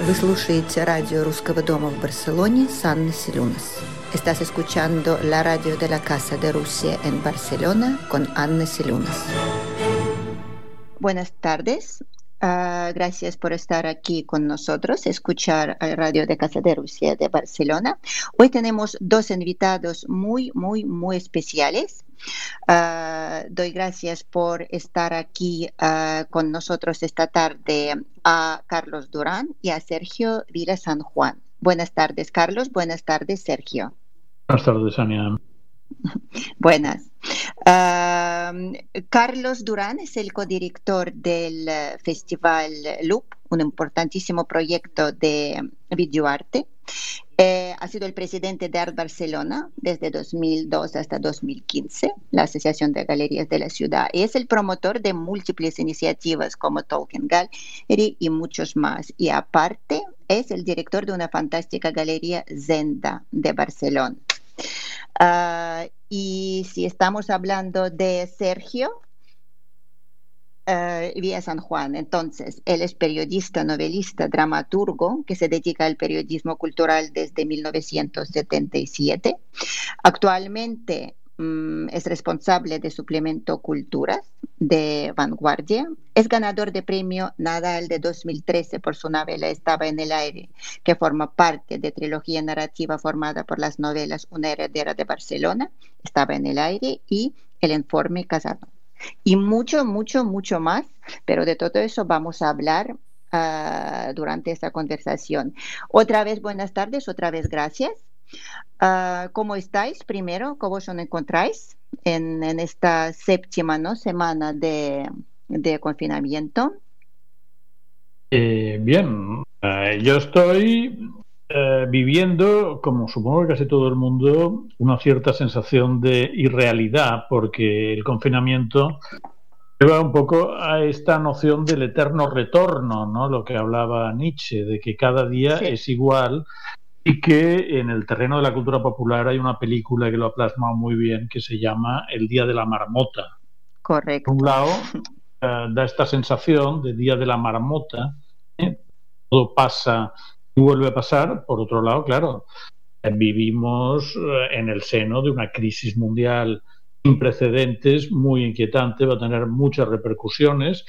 Вы слушаете радио Русского дома в Барселоне с Анной Селюнас. Estás escuchando la radio de la Casa de Rusia en Barcelona con Anna Silunas. Buenas tardes. Uh, gracias por estar aquí con nosotros, escuchar la radio de Casa de Rusia de Barcelona. Hoy tenemos dos invitados muy, muy, muy especiales. Uh, doy gracias por estar aquí uh, con nosotros esta tarde a Carlos Durán y a Sergio Vila San Juan. Buenas tardes, Carlos. Buenas tardes, Sergio. Buenas tardes, Ania. Buenas. Carlos Durán es el codirector del Festival Loop, un importantísimo proyecto de videoarte. Eh, ha sido el presidente de Art Barcelona desde 2002 hasta 2015, la Asociación de Galerías de la Ciudad, y es el promotor de múltiples iniciativas como Tolkien Gallery y muchos más. Y aparte, es el director de una fantástica galería Zenda de Barcelona. Uh, y si estamos hablando de Sergio, uh, Vía San Juan, entonces, él es periodista, novelista, dramaturgo que se dedica al periodismo cultural desde 1977. Actualmente Mm, es responsable de suplemento Culturas de Vanguardia. Es ganador de premio Nadal de 2013 por su novela Estaba en el aire, que forma parte de trilogía narrativa formada por las novelas Una heredera de Barcelona, Estaba en el aire y El informe casado. Y mucho, mucho, mucho más, pero de todo eso vamos a hablar uh, durante esta conversación. Otra vez buenas tardes, otra vez gracias. Uh, ¿Cómo estáis primero? ¿Cómo os encontráis en, en esta séptima ¿no? semana de, de confinamiento? Eh, bien, uh, yo estoy uh, viviendo, como supongo que casi todo el mundo, una cierta sensación de irrealidad, porque el confinamiento lleva un poco a esta noción del eterno retorno, ¿no? Lo que hablaba Nietzsche, de que cada día sí. es igual y que en el terreno de la cultura popular hay una película que lo ha plasmado muy bien que se llama El Día de la Marmota. Correcto. Por un lado, eh, da esta sensación de Día de la Marmota, ¿eh? todo pasa y vuelve a pasar. Por otro lado, claro, eh, vivimos eh, en el seno de una crisis mundial sin precedentes, muy inquietante, va a tener muchas repercusiones.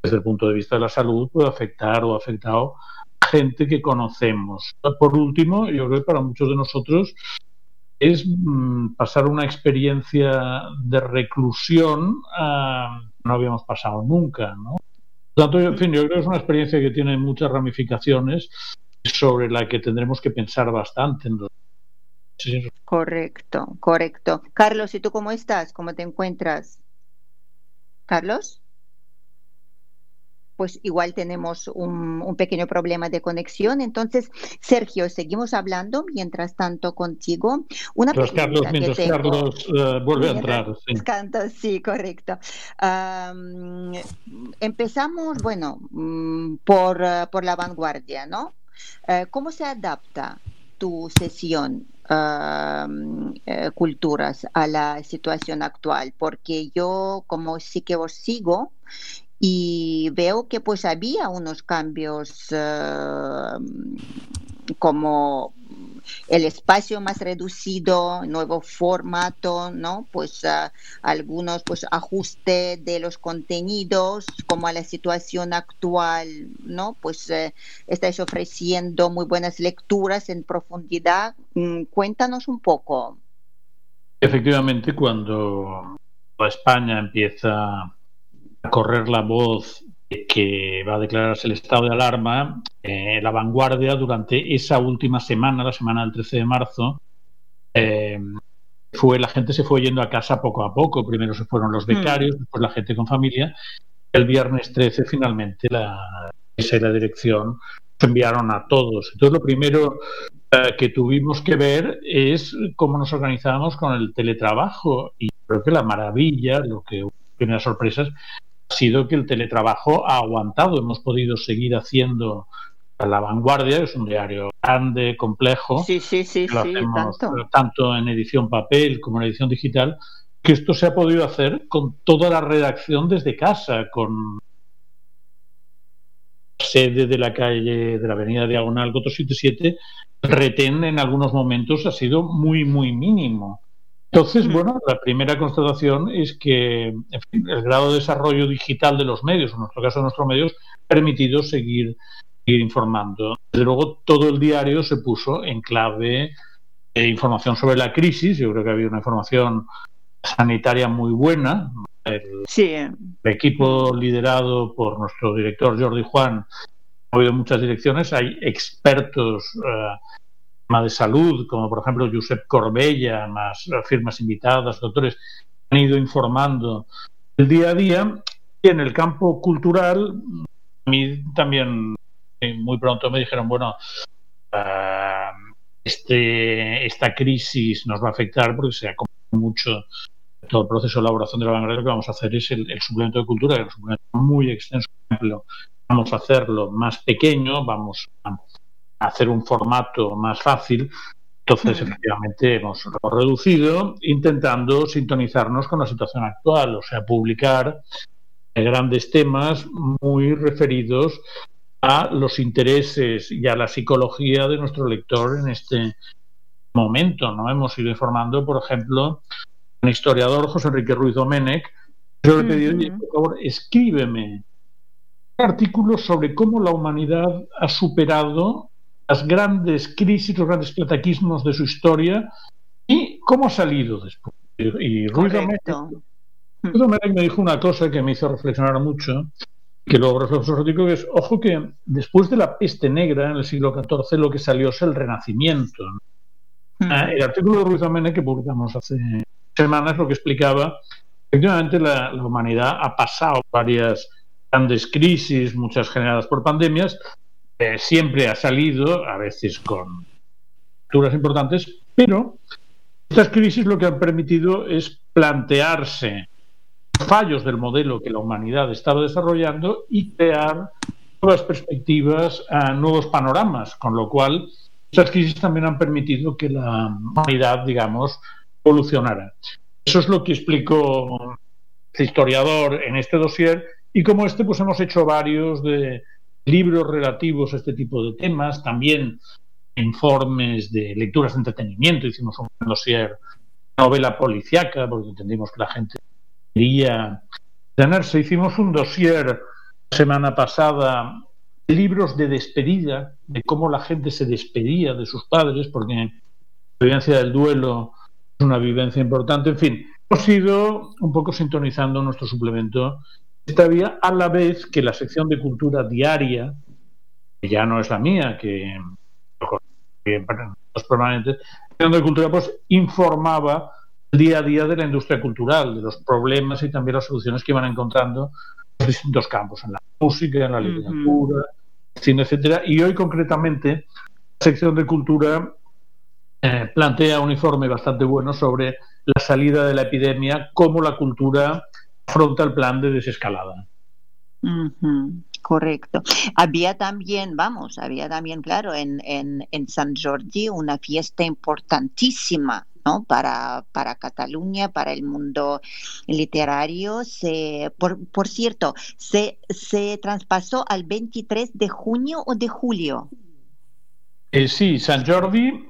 Desde el punto de vista de la salud, puede afectar o ha afectado gente que conocemos. Por último, yo creo que para muchos de nosotros es mmm, pasar una experiencia de reclusión uh, no habíamos pasado nunca, ¿no? Tanto, en fin, yo creo que es una experiencia que tiene muchas ramificaciones sobre la que tendremos que pensar bastante. Correcto, correcto. Carlos, ¿y tú cómo estás? ¿Cómo te encuentras? Carlos pues igual tenemos un, un, pequeño problema de conexión. Entonces, Sergio, seguimos hablando mientras tanto contigo. Una mientras Carlos, mientras tengo, Carlos uh, vuelve a entrar. Sí. Canto, sí, correcto. Um, empezamos, bueno, um, por, uh, por la vanguardia, ¿no? Uh, ¿Cómo se adapta tu sesión Uh, culturas a la situación actual, porque yo como sí que os sigo y veo que pues había unos cambios uh, como el espacio más reducido, nuevo formato, ¿no? Pues uh, algunos pues ajuste de los contenidos como a la situación actual, ¿no? Pues uh, estáis ofreciendo muy buenas lecturas en profundidad. Mm, cuéntanos un poco. Efectivamente, cuando España empieza correr la voz de que va a declararse el estado de alarma, eh, la vanguardia durante esa última semana, la semana del 13 de marzo, eh, fue la gente se fue yendo a casa poco a poco. Primero se fueron los becarios, mm. después la gente con familia. El viernes 13 finalmente la esa y la dirección se enviaron a todos. Entonces lo primero eh, que tuvimos que ver es cómo nos organizábamos con el teletrabajo y creo que la maravilla, lo que primeras sorpresas, sido que el teletrabajo ha aguantado. Hemos podido seguir haciendo La Vanguardia, es un diario grande, complejo. Sí, sí, sí, lo hacemos tanto. tanto en edición papel como en edición digital, que esto se ha podido hacer con toda la redacción desde casa, con sede de la calle de la avenida Diagonal 477, el retén en algunos momentos ha sido muy, muy mínimo. Entonces, bueno, la primera constatación es que el grado de desarrollo digital de los medios, en nuestro caso nuestros medios, ha permitido seguir, seguir informando. Desde luego, todo el diario se puso en clave de información sobre la crisis. Yo creo que había una información sanitaria muy buena. El, sí. el equipo liderado por nuestro director Jordi Juan ha habido muchas direcciones. Hay expertos uh, de salud, como por ejemplo Josep Corbella, más firmas invitadas, doctores, han ido informando el día a día. Y en el campo cultural, a mí también muy pronto me dijeron, bueno, uh, este, esta crisis nos va a afectar porque se ha mucho todo el proceso de elaboración de la vanguardia, lo que vamos a hacer es el, el suplemento de cultura, que es un suplemento muy extenso, vamos a hacerlo más pequeño, vamos a hacer un formato más fácil. Entonces, efectivamente, hemos reducido intentando sintonizarnos con la situación actual, o sea, publicar grandes temas muy referidos a los intereses y a la psicología de nuestro lector en este momento. ¿no? Hemos ido informando, por ejemplo, un historiador, José Enrique Ruiz Domenech, yo le pedido, por favor, escríbeme un artículo sobre cómo la humanidad ha superado las grandes crisis, los grandes plataquismos de su historia y cómo ha salido después. Y Ruiz Domenech me dijo una cosa que me hizo reflexionar mucho, que luego reflejo que es, ojo que después de la peste negra en el siglo XIV lo que salió es el renacimiento. Hmm. Ah, el artículo de Ruiz Amene que publicamos hace semanas lo que explicaba, efectivamente la, la, humanidad ha pasado varias grandes crisis, muchas generadas por pandemias, eh, siempre ha salido, a veces con alturas importantes, pero estas crisis lo que han permitido es plantearse fallos del modelo que la humanidad estaba desarrollando y crear nuevas perspectivas, a nuevos panoramas, con lo cual esas crisis también han permitido que la humanidad, digamos, evolucionara. Eso es lo que explicó el historiador en este dossier y como este, pues hemos hecho varios de libros relativos a este tipo de temas, también informes de lecturas de entretenimiento, hicimos un dossier novela policiaca, porque entendimos que la gente quería tenerse. Hicimos un dossier la semana pasada, libros de despedida, de cómo la gente se despedía de sus padres, porque la vivencia del duelo es una vivencia importante. En fin, hemos ido un poco sintonizando nuestro suplemento esta vía, a la vez que la sección de cultura diaria, que ya no es la mía, que los permanentes, la sección de cultura pues informaba día a día de la industria cultural, de los problemas y también las soluciones que iban encontrando en los distintos campos, en la música, en la literatura, uh -huh. cine, etcétera. Y hoy concretamente la sección de cultura eh, plantea un informe bastante bueno sobre la salida de la epidemia, cómo la cultura afronta el plan de desescalada. Uh -huh. Correcto. Había también, vamos, había también, claro, en, en, en San Jordi una fiesta importantísima ¿no? Para, para Cataluña, para el mundo literario. Se, por, por cierto, se, se traspasó al 23 de junio o de julio. Eh, sí, San Jordi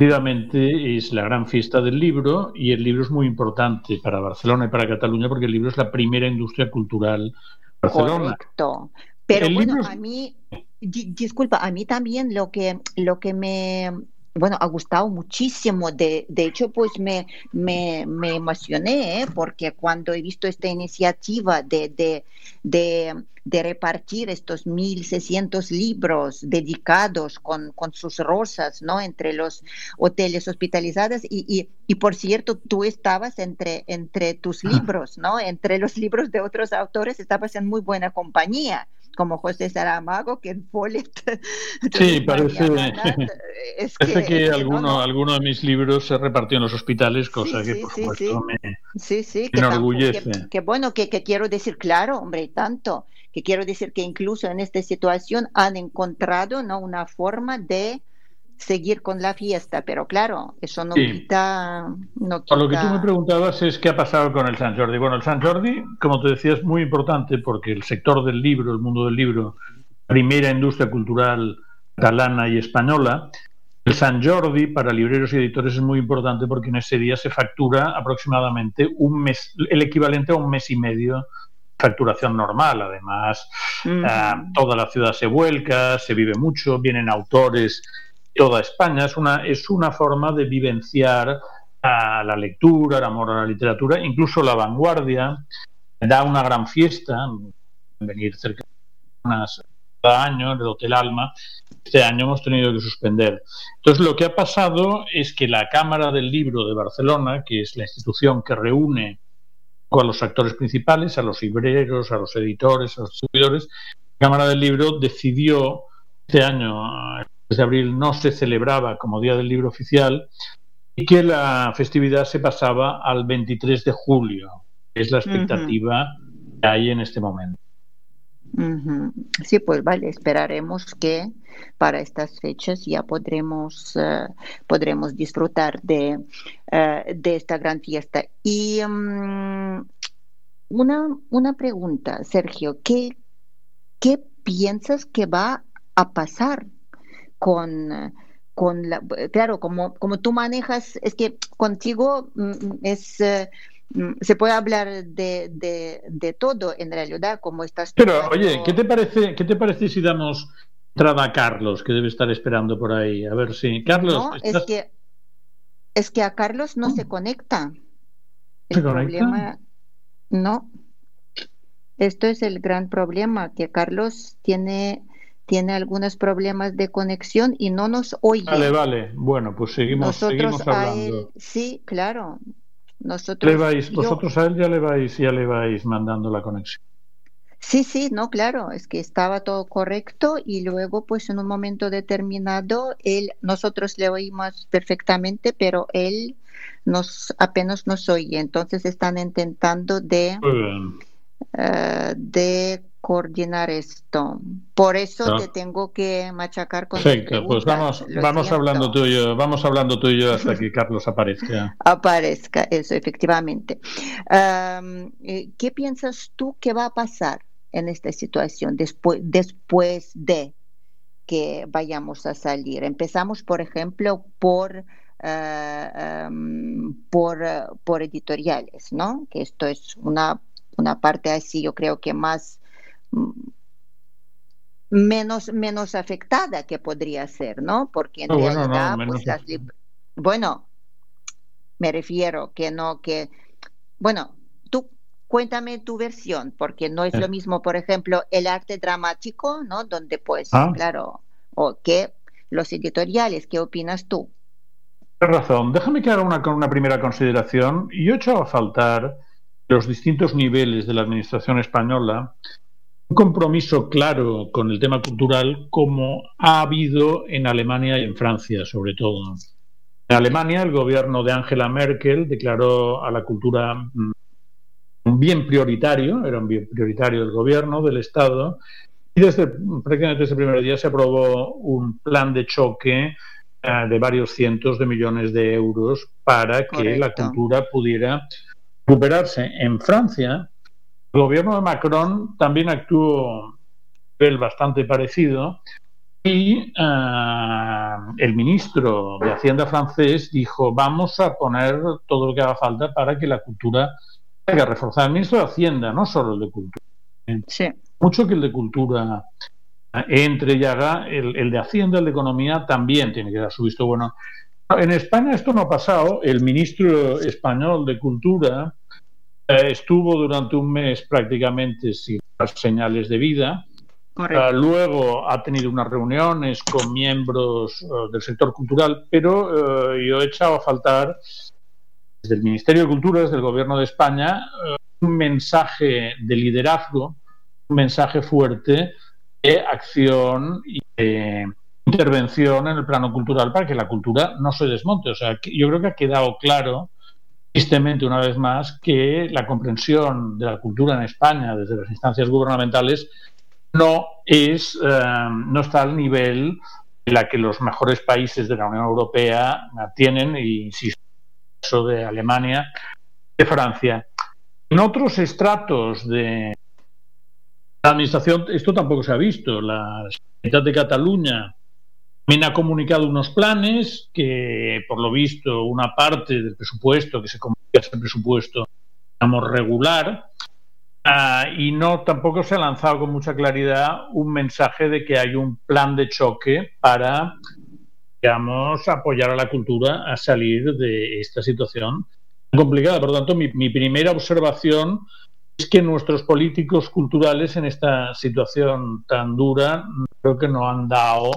efectivamente es la gran fiesta del libro y el libro es muy importante para Barcelona y para Cataluña porque el libro es la primera industria cultural Barcelona. Correcto. Pero el bueno, libro... a mí, disculpa, a mí también lo que, lo que me bueno, ha gustado muchísimo. De, de hecho, pues me, me, me emocioné ¿eh? porque cuando he visto esta iniciativa de, de, de, de repartir estos 1.600 libros dedicados con, con, sus rosas, ¿no? Entre los hoteles hospitalizados. Y, y, y, por cierto, tú estabas entre, entre tus libros, ¿no? Entre los libros de otros autores, estabas en muy buena compañía como José Saramago, que en Follett. Sí, parece, es que, parece que alguno, no, no. alguno, de mis libros se repartió en los hospitales, cosa sí, que por sí, supuesto me, sí, sí, me enorgullece. Que, que, bueno, que, que, quiero decir, claro, hombre, tanto, que quiero decir que incluso en esta situación han encontrado ¿no? una forma de seguir con la fiesta, pero claro, eso no, sí. quita, no quita... Lo que tú me preguntabas es qué ha pasado con el San Jordi. Bueno, el San Jordi, como te decía, es muy importante porque el sector del libro, el mundo del libro, primera industria cultural catalana y española. El San Jordi para libreros y editores es muy importante porque en ese día se factura aproximadamente un mes, el equivalente a un mes y medio facturación normal. Además, eh, toda la ciudad se vuelca, se vive mucho, vienen autores toda España. Es una, es una forma de vivenciar a la lectura, el amor a la literatura, incluso la vanguardia da una gran fiesta, venir cerca de unas cada año en el Hotel Alma. Este año hemos tenido que suspender. Entonces, lo que ha pasado es que la Cámara del Libro de Barcelona, que es la institución que reúne a los actores principales, a los libreros, a los editores, a los distribuidores, la Cámara del Libro decidió este año, desde abril, no se celebraba como Día del Libro oficial y que la festividad se pasaba al 23 de julio. Es la expectativa que hay en este momento. Sí, pues vale, esperaremos que para estas fechas ya podremos, eh, podremos disfrutar de, eh, de, esta gran fiesta. Y mm, una, una pregunta, Sergio, ¿qué, ¿qué piensas que va a pasar con, con la... Claro, como, como tú manejas, es que contigo mm, mm, es... Eh, Mm, se puede hablar de, de, todo en realidad, como estás. Pero, oye, ¿qué te parece, qué te parece si damos entrada a Carlos, que debe estar esperando por ahí? A ver si. Carlos. No, es, que, es que a Carlos no se conecta. El ¿Se problema. No. Esto es el gran problema, que Carlos tiene tiene algunos problemas de conexión y no nos oye. Vale, vale. Bueno, pues seguimos, seguimos hablando. sí, claro. Nosotros, vosotros a él ya le vais, ya le vais mandando la conexión. Sí, sí, no, claro, es que estaba todo correcto y luego, pues en un momento determinado, él, nosotros le oímos perfectamente, pero él nos apenas nos oye. Entonces están intentando de, uh, de coordinar esto. Por eso te tengo que machacar con Perfecto, pues vamos, vamos hablando tú y yo, vamos hablando tú y yo hasta que Carlos aparezca. Aparezca, eso, efectivamente. Eh, ¿Qué piensas tú que va a pasar en esta situación después, después de que vayamos a salir? Empezamos, por ejemplo, por eh, por, por editoriales, ¿no? Que esto es una, una parte así, yo creo que más menos, menos afectada que podría ser, ¿no? Porque en realidad, pues las bueno, me refiero que no, que, bueno, tú cuéntame tu versión, porque no es lo mismo, por ejemplo, el arte dramático, ¿no? Donde pues, ah. claro, o que los editoriales, ¿qué opinas tú? Tienes razón. Déjame que haga una, una primera consideración. Yo he echado a faltar los distintos niveles de la administración española un compromiso claro con el tema cultural como ha habido en Alemania y en Francia, sobre todo. En Alemania, el gobierno de Angela Merkel declaró a la cultura mm, un bien prioritario, era un bien prioritario del gobierno, del Estado, y desde prácticamente desde el primer día se aprobó un plan de choque eh, de varios cientos de millones de euros para que la cultura pudiera recuperarse. En Francia, el gobierno de Macron también actuó nivel bastante parecido y eh, el ministro de Hacienda francés dijo vamos a poner todo lo que haga falta para que la cultura que reforzar. El ministro de Hacienda, no solo el de cultura. Sí. Mucho que el de cultura entre y haga, el, el de Hacienda, el de Economía también tiene que dar su visto bueno. En España esto no ha pasado. El ministro español de Cultura eh, estuvo durante un mes prácticamente sin las señales de vida. Uh, luego ha tenido unas reuniones con miembros uh, del sector cultural, pero uh, yo he echado a faltar desde el Ministerio de Cultura, desde el Gobierno de España, un mensaje de liderazgo, un mensaje fuerte de acción y de intervención en el plano cultural para que la cultura no se desmonte. O sea, yo creo que ha quedado claro tristemente una vez más que la comprensión de la cultura en España desde las instancias gubernamentales no es eh, no está al nivel en la que los mejores países de la Unión Europea tienen y insisto caso de Alemania de Francia en otros estratos de la administración, esto tampoco se ha visto. La Generalitat de Cataluña también ha comunicado unos planes que, por lo visto, una parte del presupuesto que se comunica ese presupuesto, digamos, regular, ah, y no tampoco se ha lanzado con mucha claridad un mensaje de que hay un plan de choque para, digamos, apoyar a la cultura a salir de esta situación complicada. Por lo tanto, mi, mi primera observación es que nuestros políticos culturales en esta situación tan dura creo que no han dado,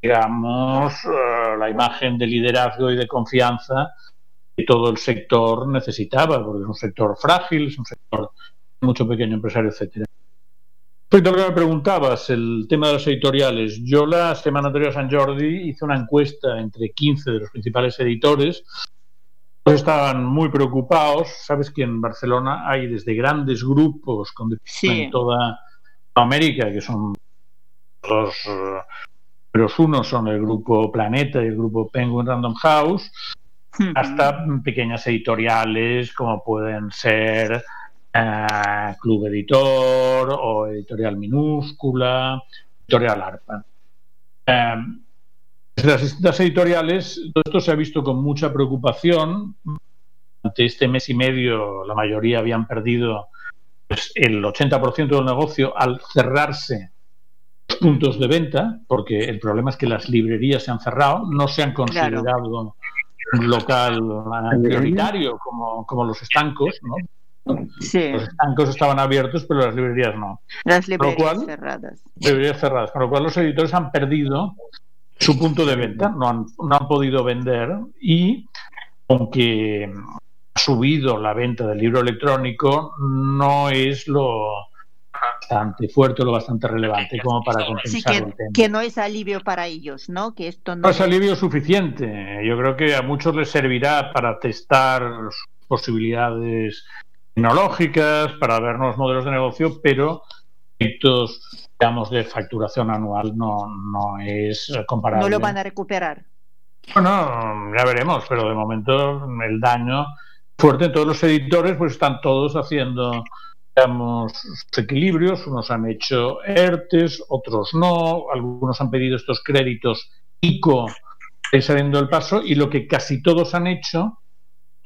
digamos, eh, la imagen de liderazgo y de confianza que todo el sector necesitaba, porque es un sector frágil, es un sector mucho pequeño empresario, etcétera. Respecto a lo que me preguntabas, el tema de los editoriales, yo la semana anterior a San Jordi hice una encuesta entre 15 de los principales editores estaban muy preocupados. Sabes que en Barcelona hay desde grandes grupos con en toda América, que son los, los unos son el grupo Planeta y el grupo Penguin Random House, hasta pequeñas editoriales como pueden ser eh, Club Editor o Editorial Minúscula, Editorial ARPA. Eh, las distintas editoriales, todo esto se ha visto con mucha preocupación. Ante este mes y medio, la mayoría habían perdido pues, el 80% del negocio al cerrarse puntos de venta, porque el problema es que las librerías se han cerrado, no se han considerado un local prioritario como, como los estancos, ¿no? Los estancos estaban abiertos, pero las librerías no. Las librerías cerradas. Librerías cerradas, con lo cual los editores han perdido su punto de venta, no han, no han podido vender y aunque ha subido la venta del libro electrónico, no es lo bastante fuerte, lo bastante relevante como para compensar sí, que, que, no es alivio para ellos, ¿no? Que esto no, no es alivio suficiente. Yo creo que a muchos les servirá para testar sus posibilidades tecnológicas, para ver nuevos modelos de negocio, pero estos digamos, de facturación anual no, no es comparable. No lo van a recuperar. Bueno, ya veremos, pero de momento el daño fuerte. Todos los editores pues están todos haciendo, digamos, equilibrios. Unos han hecho ERTES, otros no. Algunos han pedido estos créditos ICO saliendo del paso y lo que casi todos han hecho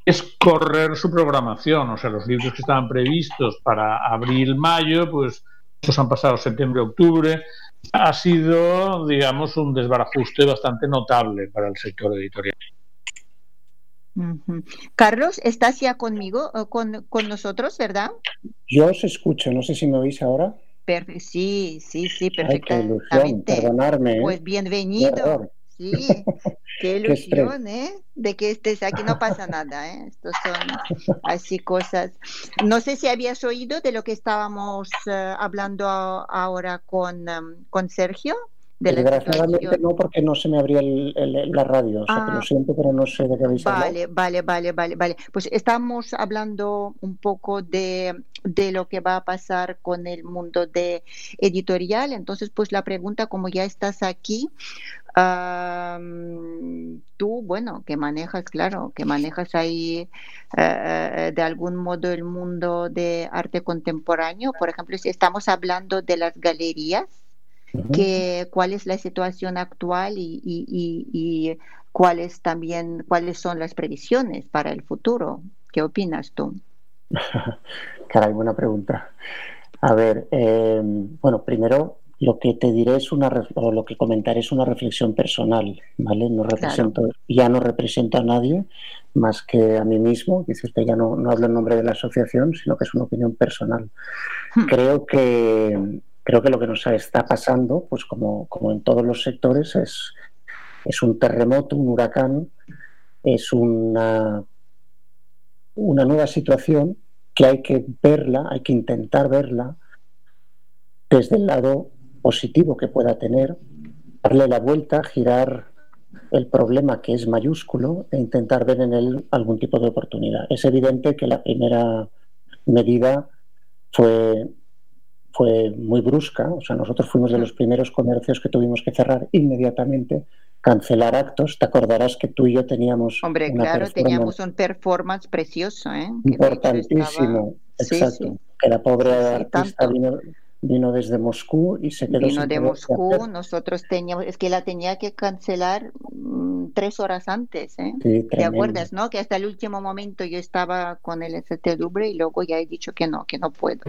es correr su programación. O sea, los libros que estaban previstos para abril-mayo, pues estos han pasado septiembre-octubre. Ha sido, digamos, un desbarajuste bastante notable para el sector editorial. Carlos, ¿estás ya conmigo, con, con, nosotros, verdad? Yo os escucho, no sé si me oís ahora. sí, sí, sí, perfectamente. perdonarme. ¿eh? Pues bienvenido. Sí, qué ilusión, ¿eh? De que estés aquí, no pasa nada, ¿eh? Estos son así cosas. No sé si habías oído de lo que estábamos eh, hablando ahora con, em, con Sergio. Desgraciadamente no, porque no se me abría la radio. O sea, que lo ah. siento, pero no sé de qué habéis vale, Vale, vale, vale, vale. Pues estamos hablando un poco de, de lo que va a pasar con el mundo de editorial. Entonces, pues la pregunta, como ya estás aquí, tú, bueno, que manejas, claro, que manejas ahí eh, de algún modo el mundo de arte contemporáneo. Por ejemplo, si estamos hablando de las galerías, que, cuál es la situación actual y, y, y, cuáles también cuáles son las previsiones para el futuro. ¿Qué opinas tú? Caray, buena pregunta. A ver, eh, bueno, primero lo que te diré es una o lo que comentaré es una reflexión personal, ¿vale? No represento, ya no represento a nadie más que a mí mismo, dice usted ya no, no hablo en nombre de la asociación, sino que es una opinión personal. Hmm. Creo que creo que lo que nos está pasando, pues como, como en todos los sectores, es, es un terremoto, un huracán, es una, una nueva situación que hay que verla, hay que intentar verla desde el lado positivo que pueda tener, darle la vuelta, girar el problema que es mayúsculo e intentar ver en él algún tipo de oportunidad. Es evidente que la primera medida fue, fue muy brusca, o sea, nosotros fuimos de los primeros comercios que tuvimos que cerrar inmediatamente, cancelar actos. Te acordarás que tú y yo teníamos. Hombre, claro, teníamos un performance precioso, ¿eh? Importantísimo, exacto. Que la pobre artista vino desde Moscú y se quedó. Vino de Moscú, nosotros teníamos, es que la tenía que cancelar tres horas antes, ¿eh? ¿Te acuerdas, no? Que hasta el último momento yo estaba con el STW y luego ya he dicho que no, que no puedo,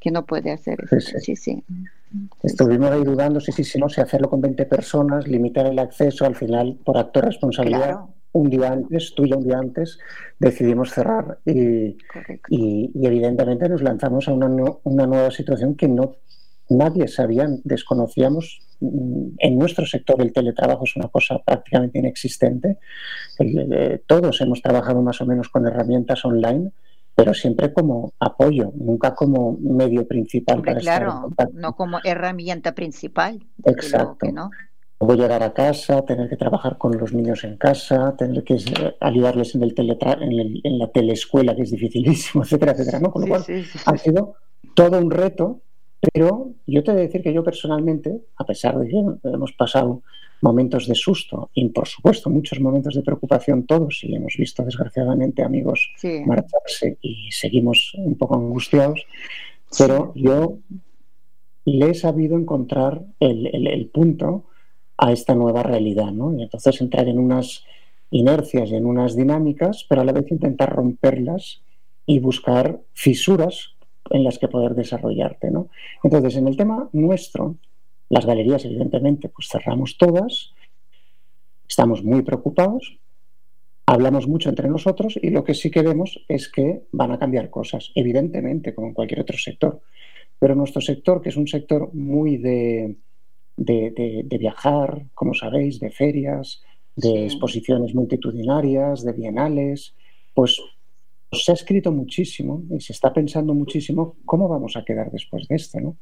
que no puede hacer eso. Sí, sí. Estuvimos ahí dudando si, sí, si no, si hacerlo con 20 personas, limitar el acceso, al final, por acto de responsabilidad un día antes, tú y un día antes, decidimos cerrar y, y, evidentemente nos lanzamos a una, una, nueva situación que no nadie sabía, desconocíamos. Mm, en nuestro sector el teletrabajo es una cosa prácticamente inexistente. todos hemos trabajado más o menos con herramientas online, pero siempre como apoyo, nunca como medio principal. para claro, no como herramienta principal. Exacto. ¿no? Luego llegar a casa, tener que trabajar con los niños en casa, tener que eh, ayudarles en, el en, en, la teleescuela, que es dificilísimo, etcétera, etcétera. ¿no? Con lo cual ha sido todo un reto, pero yo te voy a decir que yo personalmente, a pesar de que hemos pasado momentos de susto y por supuesto muchos momentos de preocupación todos y hemos visto desgraciadamente amigos marcharse y seguimos un poco angustiados, pero yo le he sabido encontrar el, el punto a esta nueva realidad, ¿no? Y entonces entrar en unas inercias y en unas dinámicas, pero a la vez intentar romperlas y buscar fisuras en las que poder desarrollarte, ¿no? Entonces, en el tema nuestro, las galerías, evidentemente, pues cerramos todas, estamos muy preocupados, hablamos mucho entre nosotros y lo que sí que vemos es que van a cambiar cosas, evidentemente, como en cualquier otro sector. Pero nuestro sector, que es un sector muy de, de, viajar, como sabéis, de ferias, de exposiciones multitudinarias, de bienales, pues se ha escrito muchísimo y se está pensando muchísimo cómo vamos a quedar después de esto. ¿no?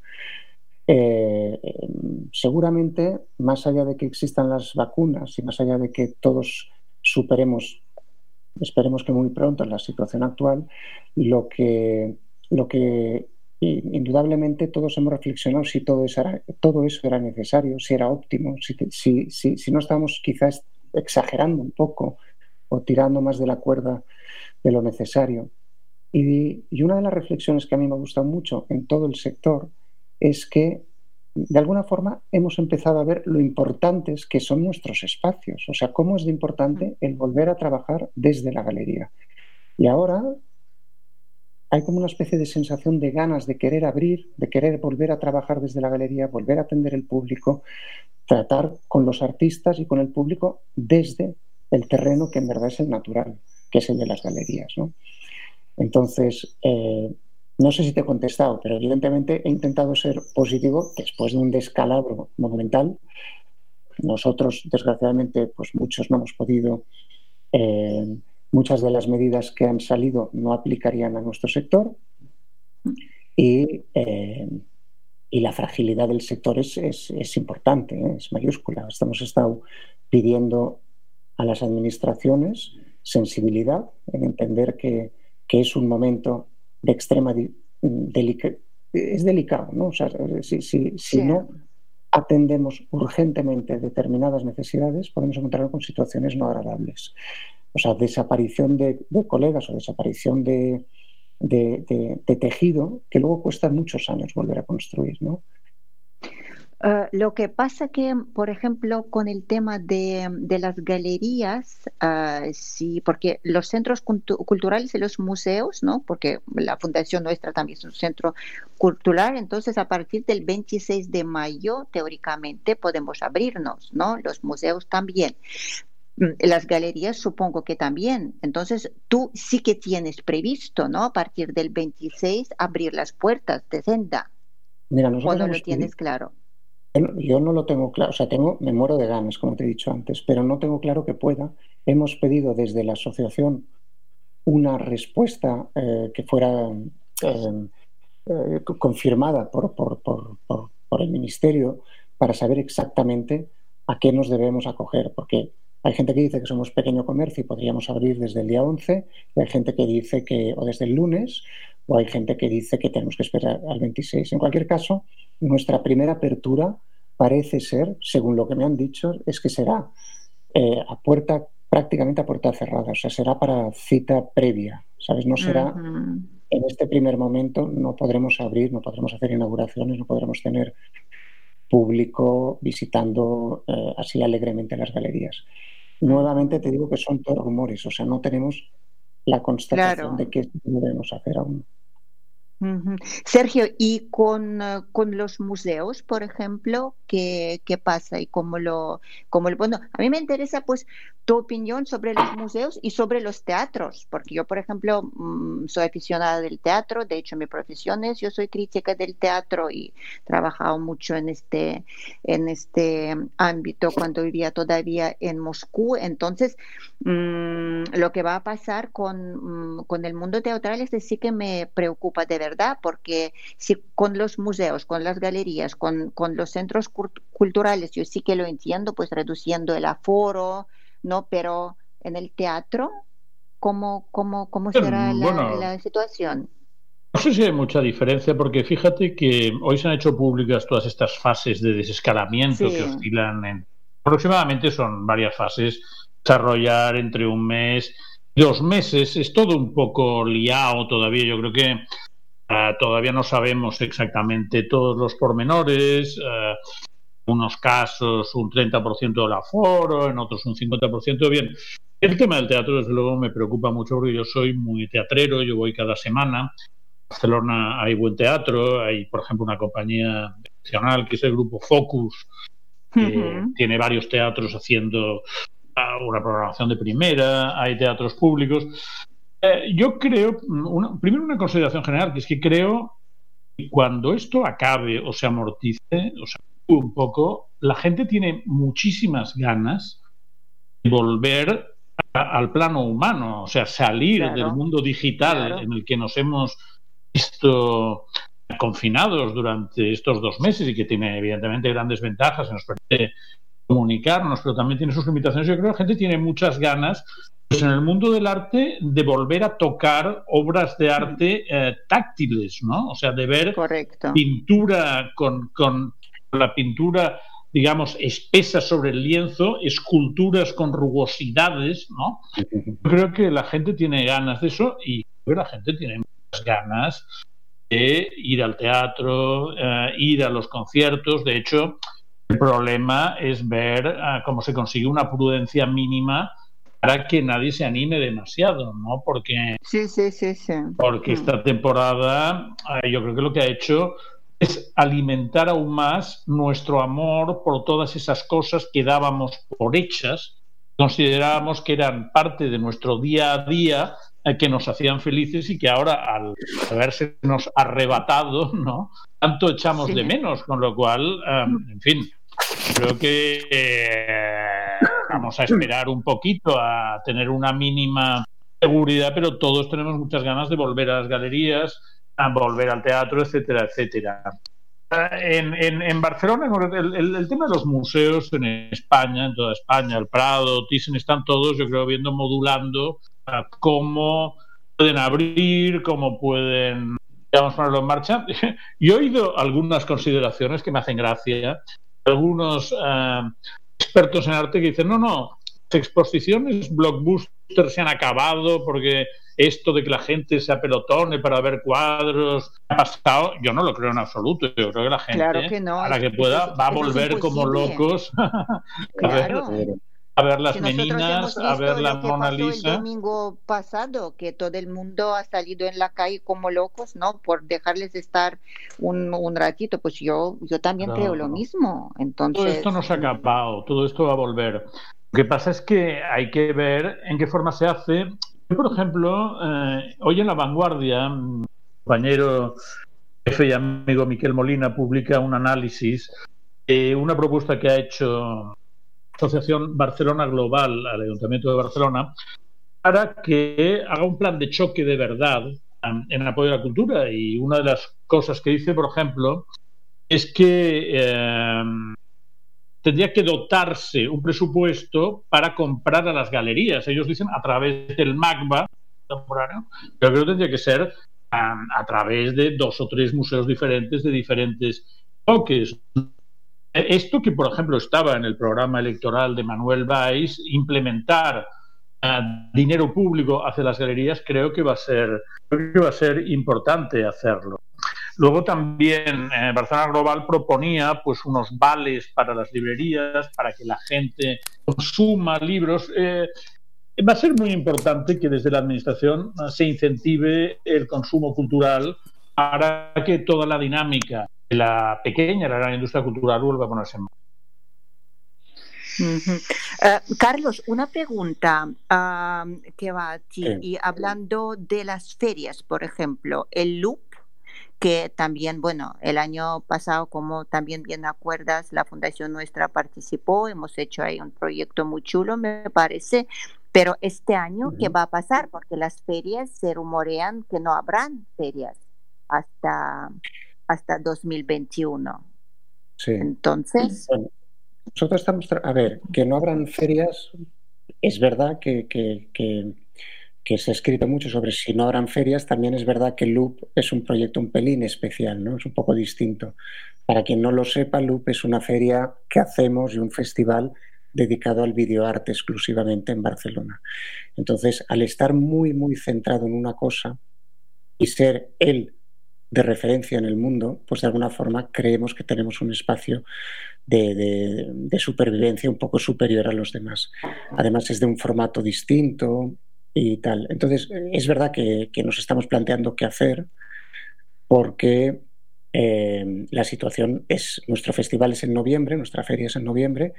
Eh, seguramente, más allá de que existan las vacunas y más allá de que todos superemos, esperemos que muy pronto, la situación actual, lo que, lo que indudablemente todos hemos reflexionado si todo eso era, todo eso era necesario, si era óptimo, si, si, no estamos quizás exagerando un poco o tirando más de la cuerda de lo necesario. Y, y, una de las reflexiones que a mí me gusta mucho en todo el sector es que de alguna forma hemos empezado a ver lo importantes que son nuestros espacios, o sea, cómo es de importante el volver a trabajar desde la galería. Y ahora hay como una especie de sensación de ganas de querer abrir, de querer volver a trabajar desde la galería, volver a atender el público, tratar con los artistas y con el público desde el terreno que en verdad es el natural, que es el de las galerías. Entonces, eh, no sé si te he contestado, pero evidentemente he intentado ser positivo después de un descalabro monumental. Nosotros, desgraciadamente, pues muchos no hemos podido eh, Muchas de las medidas que han salido no aplicarían a nuestro sector y, eh, y la fragilidad del sector es, es, importante, es mayúscula. Estamos estado pidiendo a las administraciones sensibilidad en entender que, que es un momento de extrema delicación es delicado, ¿no? O sea, si, si, si no atendemos urgentemente determinadas necesidades, podemos encontrarnos con situaciones no agradables o sea, desaparición de, colegas o desaparición de, tejido que luego cuesta muchos años volver a construir, ¿no? Ah, lo que pasa que, por ejemplo, con el tema de, las galerías, uh, sí, porque los centros culturales y los museos, ¿no? Porque la fundación nuestra también es un centro cultural, entonces a partir del 26 de mayo, teóricamente, podemos abrirnos, ¿no? Los museos también. Mm, las galerías supongo que también. Entonces, tú sí que tienes previsto, ¿no? A partir del 26 abrir las puertas de Senda. Mira, nosotros no lo tienes claro? Yo no lo tengo claro, o sea, tengo, me muero de ganas, como te he dicho antes, pero no tengo claro que pueda. Hemos pedido desde la asociación una respuesta eh, que fuera eh, eh, confirmada por, por, por, por el Ministerio para saber exactamente a qué nos debemos acoger, porque hay gente que dice que somos pequeño comercio y podríamos abrir desde el día 11, y hay gente que dice que, o desde el lunes, o hay gente que dice que tenemos que esperar al 26. En cualquier caso, nuestra primera apertura parece ser, según lo que me han dicho, es que será eh, a puerta, prácticamente a puerta cerrada, o sea, será para cita previa, ¿sabes? No será en este primer momento no podremos abrir, no podremos hacer inauguraciones, no podremos tener público visitando eh, así alegremente las galerías. Nuevamente te digo que son todos rumores, o sea, no tenemos la constatación de que debemos hacer aún. Sergio, ¿y con, eh, con, los museos, por ejemplo, qué, qué pasa y cómo lo, cómo lo... Bueno, a mí me interesa pues tu opinión sobre los museos y sobre los teatros, porque yo, por ejemplo, mm, soy aficionada del teatro, de hecho mi profesión es, yo soy crítica del teatro y he trabajado mucho en este, en este ámbito cuando vivía todavía en Moscú, entonces mm, lo que va a pasar con, mm, con el mundo teatral es sí que me preocupa de verdad ¿verdad? Porque si con los museos, con las galerías, con, con los centros culturales, yo sí que lo entiendo, pues reduciendo el aforo, ¿no? Pero en el teatro, ¿cómo, cómo, cómo será la, situación? No sé si hay mucha diferencia, porque fíjate que hoy se han hecho públicas todas estas fases de desescalamiento que oscilan en. Aproximadamente son varias fases, desarrollar entre un mes dos meses. Es todo un poco liado todavía. Yo creo que Ah, todavía no sabemos exactamente todos los pormenores. Uh, unos casos un 30% del aforo, en otros un 50%. Bien, el tema del teatro, desde luego, me preocupa mucho porque yo soy muy teatrero, yo voy cada semana. En Barcelona hay buen teatro, hay, por ejemplo, una compañía nacional que es el grupo Focus, que tiene varios teatros haciendo ah, una programación de primera, hay teatros públicos. Eh, yo creo, primero una consideración general, que es que creo que cuando esto acabe o se amortice, o sea, un poco, la gente tiene muchísimas ganas de volver al plano humano, o sea, salir del mundo digital en el que nos hemos visto confinados durante estos dos meses y que tiene evidentemente grandes ventajas, nos permite comunicarnos, pero también tiene sus limitaciones. Yo creo que la gente tiene muchas ganas pues en el mundo del arte de volver a tocar obras de arte eh, táctiles, ¿no? O sea, de ver pintura con, con la pintura digamos, espesa sobre el lienzo, esculturas con rugosidades, ¿no? Yo creo que la gente tiene ganas de eso y la gente tiene muchas ganas de ir al teatro, eh, ir a los conciertos. De hecho, el problema es ver eh, cómo se consigue una prudencia mínima para que nadie se anime demasiado, ¿no? Porque, sí, sí, sí, sí. porque esta temporada eh, yo creo que lo que ha hecho es alimentar aún más nuestro amor por todas esas cosas que dábamos por hechas, considerábamos que eran parte de nuestro día a día, eh, que nos hacían felices y que ahora al haberse nos arrebatado, ¿no? Tanto echamos de menos, con lo cual, eh, en fin, creo que vamos a esperar un poquito a tener una mínima seguridad, pero todos tenemos muchas ganas de volver a las galerías, a volver al teatro, etcétera, etcétera. En, en, Barcelona, el, tema de los museos en España, en toda España, el Prado, Thyssen, están todos, yo creo, viendo, modulando cómo pueden abrir, cómo pueden, digamos, ponerlo en marcha. Y he oído algunas consideraciones que me hacen gracia. Algunos eh, expertos en arte que dicen, no, no, exposiciones blockbuster se han acabado porque esto de que la gente se apelotone para ver cuadros ha pasado, yo no lo creo en absoluto. Yo creo que la gente, a la que pueda, va a volver como locos a, ver, las meninas, a ver la Mona Lisa. El domingo pasado, que todo el mundo ha salido en la calle como locos, ¿no? Por dejarles estar un, un ratito. Pues yo, yo también creo lo mismo. Entonces... Todo esto no se ha acabado, todo esto va a volver. Lo que pasa es que hay que ver en qué forma se hace. Yo, por ejemplo, eh, hoy en La Vanguardia, mi compañero jefe y amigo Miquel Molina publica un análisis, eh, una propuesta que ha hecho Asociación Barcelona Global al Ayuntamiento de Barcelona para que haga un plan de choque de verdad en apoyo a la cultura. Y una de las cosas que dice, por ejemplo, es que eh, tendría que dotarse un presupuesto para comprar a las galerías. Ellos dicen a través del MACBA temporario, pero creo que tendría que ser a través de dos o tres museos diferentes de diferentes toques. Esto que, por ejemplo, estaba en el programa electoral de Manuel Valls, implementar dinero público hacia las galerías, creo que va a ser, va a ser importante hacerlo. Luego también eh, Barcelona Global proponía pues unos vales para las librerías, para que la gente consuma libros. Eh, va a ser muy importante que desde la Administración se incentive el consumo cultural para que toda la dinámica la pequeña, la gran industria cultural vuelva a ponerse en marcha. Eh, Carlos, una pregunta que va a ti. Y hablando de las ferias, por ejemplo, el Loop, que también, bueno, el año pasado, como también bien acuerdas, la Fundación Nuestra participó, hemos hecho ahí un proyecto muy chulo, me parece, pero este año, ¿qué va a pasar? Porque las ferias se rumorean que no habrán ferias hasta, hasta 2021. Sí. Entonces... Nosotros estamos, a ver, que no habrán ferias, es verdad que, se ha escrito mucho sobre si no habrán ferias, también es verdad que Loop es un proyecto un pelín especial, ¿no? Es un poco distinto. Para quien no lo sepa, Loop es una feria que hacemos y un festival dedicado al videoarte exclusivamente en Barcelona. Entonces, al estar muy, muy centrado en una cosa y ser él de referencia en el mundo, pues de alguna forma creemos que tenemos un espacio de, supervivencia un poco superior a los demás. Además es de un formato distinto y tal. Entonces es verdad que, nos estamos planteando qué hacer porque eh, la situación es, nuestro festival es en noviembre, nuestra feria es en noviembre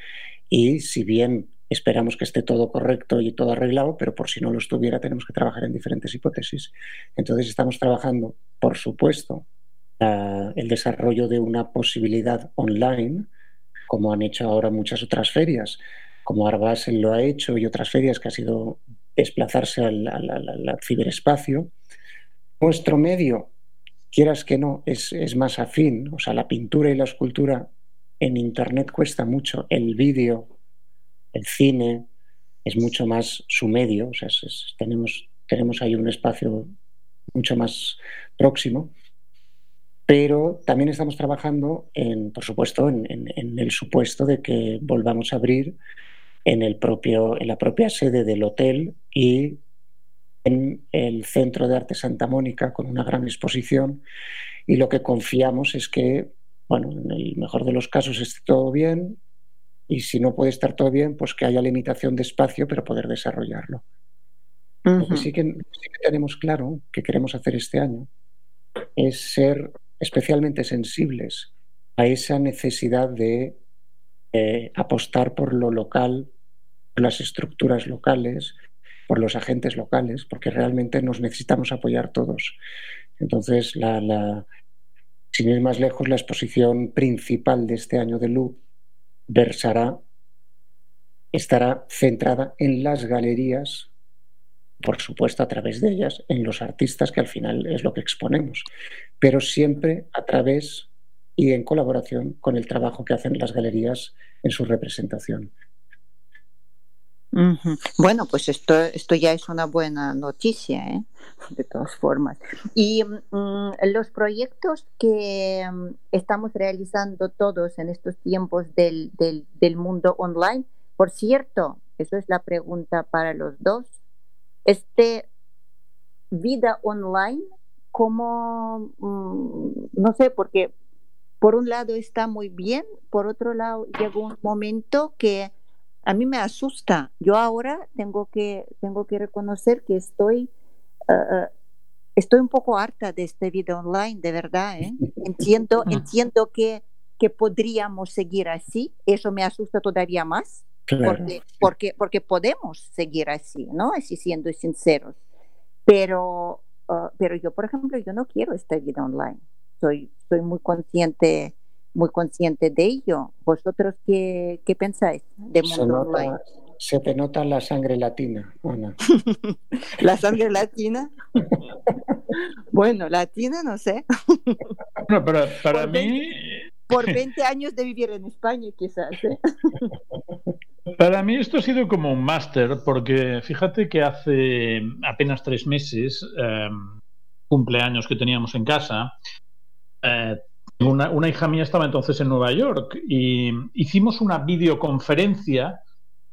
y si bien esperamos que esté todo correcto y todo arreglado, pero por si no lo estuviera tenemos que trabajar en diferentes hipótesis. Entonces estamos trabajando, por supuesto, el desarrollo de una posibilidad online, como han hecho ahora muchas otras ferias, como Arbasel lo ha hecho y otras ferias que ha sido desplazarse al, ciberespacio. Nuestro medio, quieras que no, es, es más afín, o sea, la pintura y la escultura en Internet cuesta mucho, el vídeo el cine es mucho más su medio, o sea, tenemos, tenemos ahí un espacio mucho más próximo, pero también estamos trabajando, en, por supuesto, en, el supuesto de que volvamos a abrir en, el propio, en la propia sede del hotel y en el Centro de Arte Santa Mónica con una gran exposición. Y lo que confiamos es que, bueno, en el mejor de los casos esté todo bien, y si no puede estar todo bien, pues que haya limitación de espacio, pero poder desarrollarlo. Lo que sí que, tenemos claro que queremos hacer este año es ser especialmente sensibles a esa necesidad de eh, apostar por lo local, por las estructuras locales, por los agentes locales, porque realmente nos necesitamos apoyar todos. Entonces, la, sin ir más lejos, la exposición principal de este año de LUB versará, estará centrada en las galerías, por supuesto a través de ellas, en los artistas, que al final es lo que exponemos, pero siempre a través y en colaboración con el trabajo que hacen las galerías en su representación. Bueno, pues esto, esto ya es una buena noticia, ¿eh? de todas formas. Y mm, los proyectos que mm, estamos realizando todos en estos tiempos del, del, mundo online, por cierto, eso es la pregunta para los dos, este vida online, como, mm, no sé, porque por un lado está muy bien, por otro lado llegó un momento que a mí me asusta. Yo ahora tengo que, tengo que reconocer que estoy, uh, estoy un poco harta de este vida online, de verdad. ¿eh? Entiendo, entiendo que, que podríamos seguir así. Eso me asusta todavía más. Porque, porque, porque podemos seguir así, ¿no? Así siendo sinceros. Pero, uh, pero yo, por ejemplo, yo no quiero esta vida online. Soy, soy muy consciente muy consciente de ello. ¿Vosotros qué, qué pensáis de mundo se online? Se te nota la sangre latina, Ana. ¿La sangre latina? bueno, latina no sé. no, pero para mí... por 20 años de vivir en España, quizás. ¿eh? Para mí esto ha sido como un máster, porque fíjate que hace apenas tres meses, em, cumpleaños que teníamos en casa, eh, una, hija mía estaba entonces en Nueva York y hicimos una videoconferencia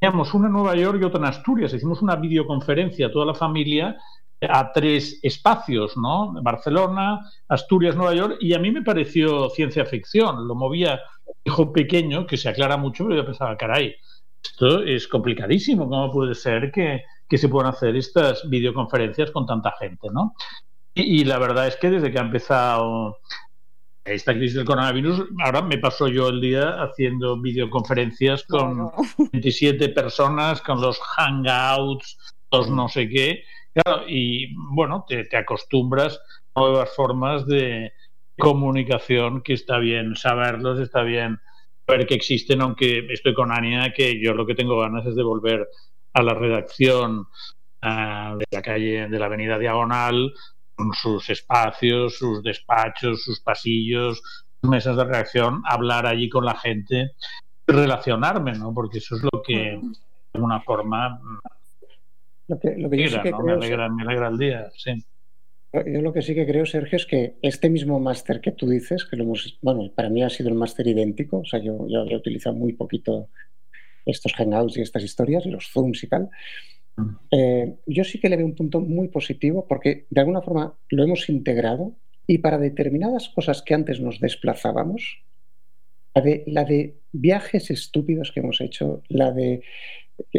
teníamos una en Nueva York y otra en Asturias. Hicimos una videoconferencia, toda la familia, a tres espacios, ¿no? Barcelona, Asturias, Nueva York, y a mí me pareció ciencia ficción. Lo movía hijo pequeño, que se aclara mucho, pero yo pensaba, caray, esto es complicadísimo, ¿cómo puede ser que, se puedan hacer estas videoconferencias con tanta gente, ¿no? Y, la verdad es que desde que ha empezado esta crisis del coronavirus, ahora me paso yo el día haciendo videoconferencias con 27 personas, con los hangouts, los no sé qué, y bueno, te, te acostumbras a nuevas formas de comunicación que está bien saberlos, está bien ver que existen, aunque estoy con Ania, que yo lo que tengo ganas es de volver a la redacción uh, de la calle, de la avenida Diagonal, sus espacios, sus despachos, sus pasillos, sus mesas de redacción, hablar allí con la gente, relacionarme, ¿no? Porque eso es lo que, de alguna forma, lo que, lo que yo me, alegra, me alegra el día, sí. Yo lo que sí que creo, Sergio, es que este mismo máster que tú dices, que lo hemos, bueno, para mí ha sido el máster idéntico, o sea, yo, yo he utilizado muy poquito estos hangouts y estas historias, los zooms y tal. Eh, yo sí que le veo un punto muy positivo porque de alguna forma lo hemos integrado y para determinadas cosas que antes nos desplazábamos, la de, la de viajes estúpidos que hemos hecho, la de,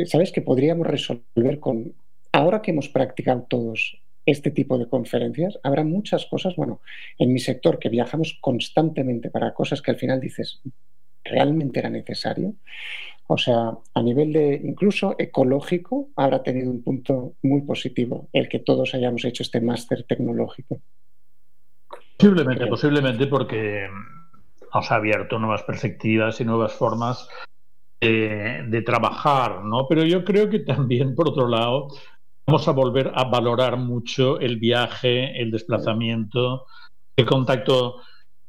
¿sabes? Que podríamos resolver con, ahora que hemos practicado todos este tipo de conferencias, habrá muchas cosas, bueno, en mi sector que viajamos constantemente para cosas que al final dices, ¿realmente era necesario? O sea, a nivel de incluso ecológico, habrá tenido un punto muy positivo el que todos hayamos hecho este máster tecnológico. Posiblemente, posiblemente porque nos ha abierto nuevas perspectivas y nuevas formas de, de trabajar, ¿no? Pero yo creo que también, por otro lado, vamos a volver a valorar mucho el viaje, el desplazamiento, el contacto,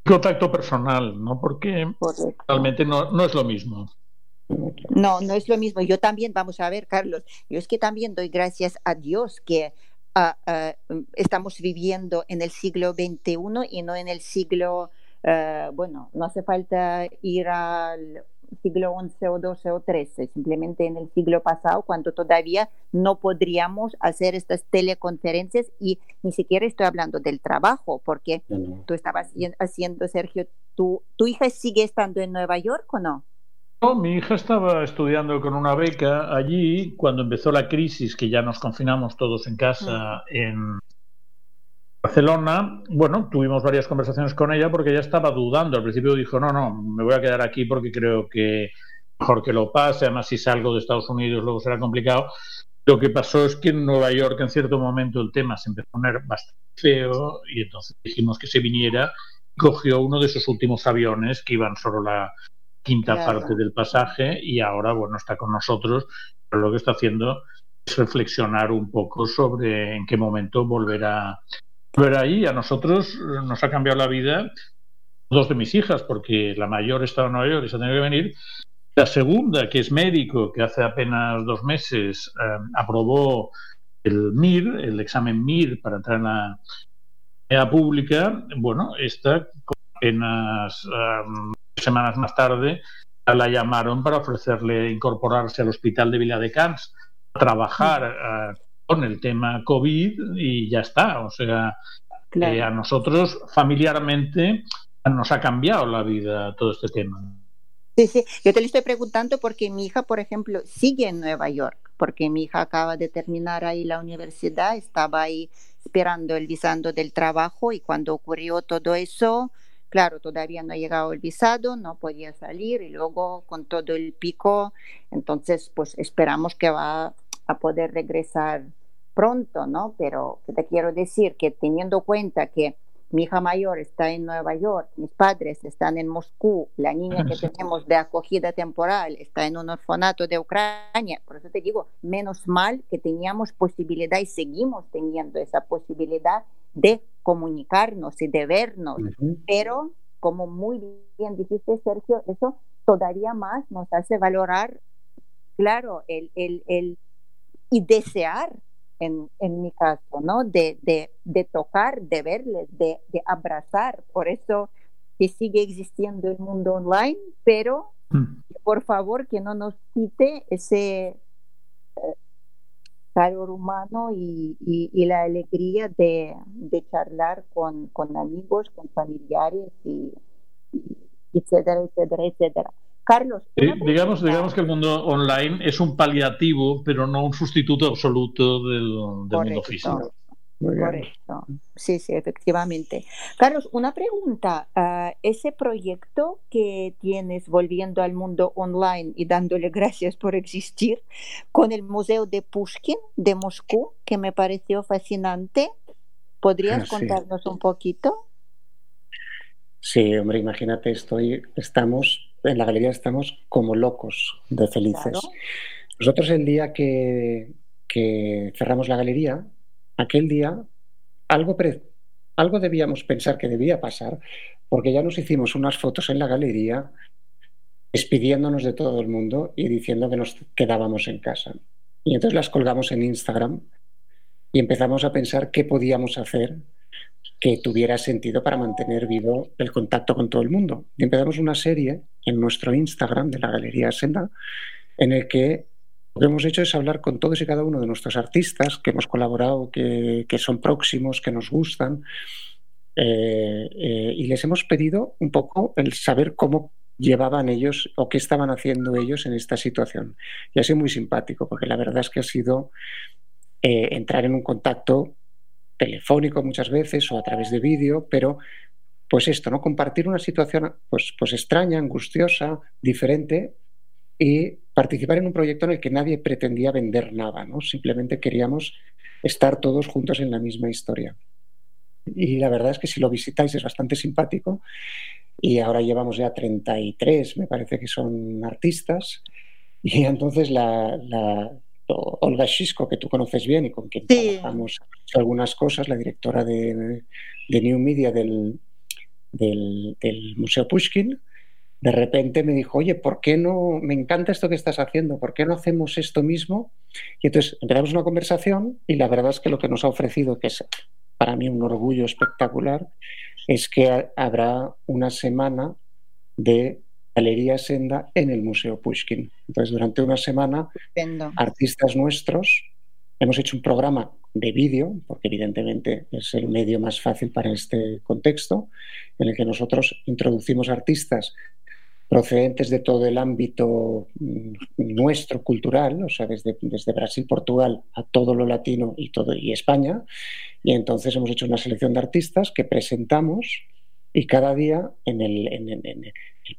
contacto personal, ¿no? Porque realmente no, no es lo mismo. No, no es lo mismo. Yo también, vamos a ver, Carlos, yo es que también doy gracias a Dios que ah, estamos viviendo en el siglo XXI y no en el siglo, ah, bueno, no hace falta ir al siglo XI o XII o XIII, simplemente en el siglo pasado, cuando todavía no podríamos hacer estas teleconferencias y ni siquiera estoy hablando del trabajo, porque tú estabas haciendo, Sergio, ¿tu, ¿tu hija sigue estando en Nueva York o no? No, mi hija estaba estudiando con una beca allí cuando empezó la crisis, que ya nos confinamos todos en casa en Barcelona. Bueno, tuvimos varias conversaciones con ella porque ella estaba dudando. Al principio dijo, no, no, me voy a quedar aquí porque creo que mejor que lo pase. Además, si salgo de Estados Unidos luego será complicado. Lo que pasó es que en Nueva York en cierto momento el tema se empezó a poner bastante feo y entonces dijimos que se viniera. Cogió uno de esos últimos aviones que iban solo la quinta parte del pasaje y ahora, bueno, está con nosotros, pero lo que está haciendo es reflexionar un poco sobre en qué momento volverá, volver ahí. A nosotros nos ha cambiado la vida dos de mis hijas, porque la mayor estaba en Nueva York y se ha tenido que venir. La segunda, que es médico, que hace apenas dos meses eh, aprobó el MIR, el examen MIR para entrar en la pública, bueno, está apenas um, semanas más tarde la llamaron para ofrecerle incorporarse al hospital de Villa de Cans, trabajar uh, con el tema COVID y ya está. O sea, claro. eh, a nosotros familiarmente nos ha cambiado la vida todo este tema. Sí, sí, yo te lo estoy preguntando porque mi hija, por ejemplo, sigue en Nueva York, porque mi hija acaba de terminar ahí la universidad, estaba ahí esperando el visado del trabajo y cuando ocurrió todo eso, Claro, todavía no ha llegado el visado, no podía salir y luego con todo el pico, entonces pues esperamos que va a poder regresar pronto, ¿no? Pero te quiero decir que teniendo cuenta que mi hija mayor está en Nueva York, mis padres están en Moscú, la niña que tenemos de acogida temporal está en un orfanato de Ucrania, por eso te digo, menos mal que teníamos posibilidad y seguimos teniendo esa posibilidad de comunicarnos y de vernos, pero como muy bien dijiste, Sergio, eso todavía más nos hace valorar, claro, el, el, el y desear, en, en, mi caso, ¿no? De, de, de tocar, de verles, de, de, abrazar. Por eso que sigue existiendo el mundo online, pero Mm. Por favor, que no nos quite ese calor humano y, la alegría de, charlar con, amigos, con familiares, y, etcétera, etcétera, etcétera. Carlos. digamos, digamos que el mundo online es un paliativo, pero no un sustituto absoluto del, mundo físico. Correcto. Sí, sí, efectivamente. Carlos, una pregunta. Ah, ese proyecto que tienes volviendo al mundo online y dándole gracias por existir con el Museo de Pushkin de Moscú, que me pareció fascinante, ¿podrías ah, contarnos un poquito? Sí, hombre, imagínate, estoy, estamos, en la galería estamos como locos de felices. Nosotros el día que, que cerramos la galería, aquel día algo, algo debíamos pensar que debía pasar, porque ya nos hicimos unas fotos en la galería despidiéndonos de todo el mundo y diciendo que nos quedábamos en casa. Y entonces las colgamos en Instagram y empezamos a pensar qué podíamos hacer que tuviera sentido para mantener vivo el contacto con todo el mundo. Y empezamos una serie en nuestro Instagram de la Galería Senda en el que lo que hemos hecho es hablar con todos y cada uno de nuestros artistas que hemos colaborado, que, son próximos, que nos gustan, eh, eh, y les hemos pedido un poco el saber cómo llevaban ellos o qué estaban haciendo ellos en esta situación. Y ha sido muy simpático, porque la verdad es que ha sido eh, entrar en un contacto telefónico muchas veces o a través de vídeo, pero pues esto, ¿no? Compartir una situación pues, pues extraña, angustiosa, diferente, y participar en un proyecto en el que nadie pretendía vender nada, ¿no? Simplemente queríamos estar todos juntos en la misma historia. Y la verdad es que si lo visitáis es bastante simpático y ahora llevamos ya 33, me parece que son artistas. Y entonces la, Olga Shisco, que tú conoces bien y con quien trabajamos algunas cosas, la directora de, New Media del, del, del Museo Pushkin, de repente me dijo, oye, ¿por qué no, me encanta esto que estás haciendo, ¿por qué no hacemos esto mismo? Y entonces empezamos una conversación y la verdad es que lo que nos ha ofrecido, que es para mí un orgullo espectacular, es que habrá una semana de Galería Senda en el Museo Pushkin. Entonces, durante una semana, artistas nuestros, hemos hecho un programa de vídeo, porque evidentemente es el medio más fácil para este contexto, en el que nosotros introducimos artistas procedentes de todo el ámbito mm, nuestro cultural, o sea, desde, desde, Brasil, Portugal a todo lo latino y, todo, y España. Y entonces hemos hecho una selección de artistas que presentamos y cada día en el, en, el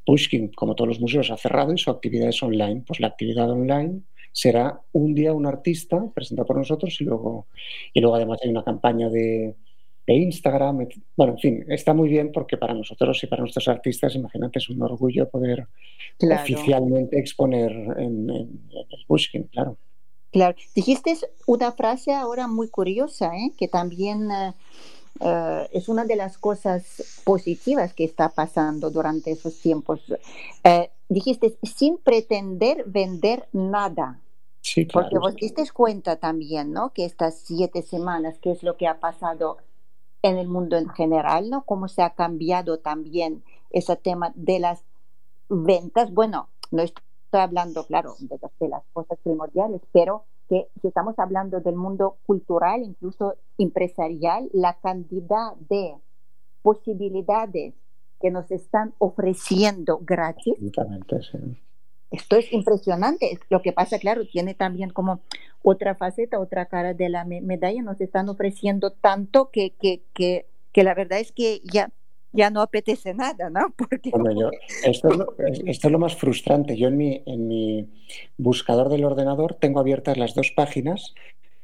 Pushkin, como todos los museos, ha cerrado y su actividad es online. Pues la actividad online será un día un artista presentado por nosotros y luego, y luego además hay una campaña de, de Instagram. Bueno, en fin, está muy bien porque para nosotros y para nuestros artistas, imagínate, es un orgullo poder oficialmente exponer en, el Pushkin, claro. Claro, dijiste una frase ahora muy curiosa, ¿eh? que también eh, eh, es una de las cosas positivas que está pasando durante esos tiempos. dijiste, sin pretender vender nada. Sí, claro. Porque vos diste cuenta también, ¿no? Que estas siete semanas, ¿qué es lo que ha pasado en el mundo en general, ¿no? Cómo se ha cambiado también ese tema de las ventas. Bueno, no estoy hablando, claro, de, las cosas primordiales, pero que si estamos hablando del mundo cultural, incluso empresarial, la cantidad de posibilidades que nos están ofreciendo gratis. Esto es impresionante. Lo que pasa, claro, tiene también como otra faceta, otra cara de la medalla. Nos están ofreciendo tanto que, que, que, que la verdad es que ya, ya no apetece nada, ¿no? Porque... esto, es lo, esto, es lo, más frustrante. Yo en mi, en mi buscador del ordenador tengo abiertas las dos páginas,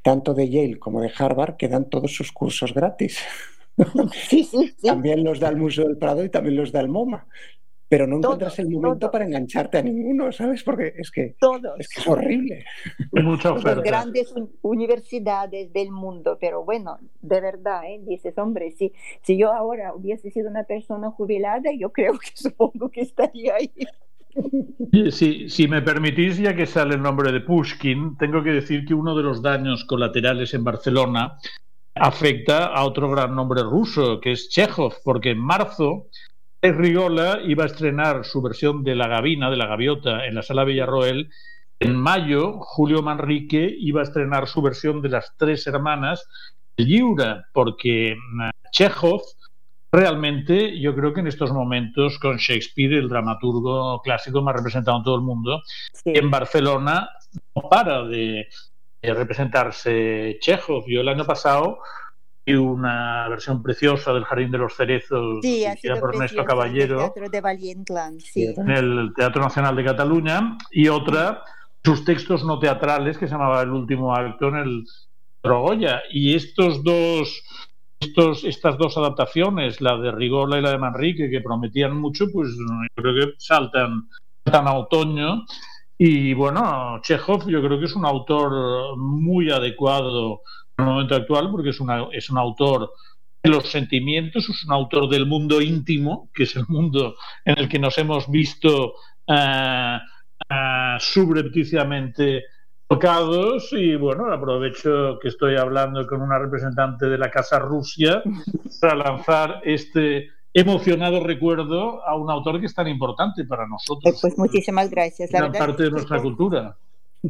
tanto de Yale como de Harvard, que dan todos sus cursos gratis. Sí, sí, sí. También los da el Museo del Prado y también los da el MoMA pero no encuentras el momento para engancharte a ninguno, ¿sabes? Porque es que, Es, que es horrible. Las grandes universidades del mundo, pero bueno, de verdad, ¿eh? dices, hombre, si, si yo ahora hubiese sido una persona jubilada, yo creo que supongo que estaría ahí. Si, si, me permitís, ya que sale el nombre de Pushkin, tengo que decir que uno de los daños colaterales en Barcelona afecta a otro gran nombre ruso, que es Chekhov, porque en marzo Rigola iba a estrenar su versión de La Gavina, de La Gaviota, en la Sala Villarroel. En mayo, Julio Manrique iba a estrenar su versión de Las Tres Hermanas, Liura, porque mm, Chekhov realmente yo creo que en estos momentos con Shakespeare, el dramaturgo clásico más representado en todo el mundo, en Barcelona no para de, representarse Chekhov. Yo el año pasado una versión preciosa del Jardín de los Cerezos sí, por Ernesto Caballero de en el Teatro Nacional de Cataluña y otra sus textos no teatrales que se llamaba El último acto en el Trogoya y estos dos estos, estas dos adaptaciones, la de Rigola y la de Manrique, que prometían mucho, pues yo creo que saltan, saltan a otoño. Y bueno, Chekhov yo creo que es un autor muy adecuado el momento actual porque es, una, es un autor de los sentimientos, es un autor del mundo íntimo, que es el mundo en el que nos hemos visto uh, uh, subrepticiamente tocados y bueno, aprovecho que estoy hablando con una representante de la Casa Rusia para lanzar este emocionado recuerdo a un autor que es tan importante para nosotros. Pues muchísimas gracias. La parte de nuestra cultura.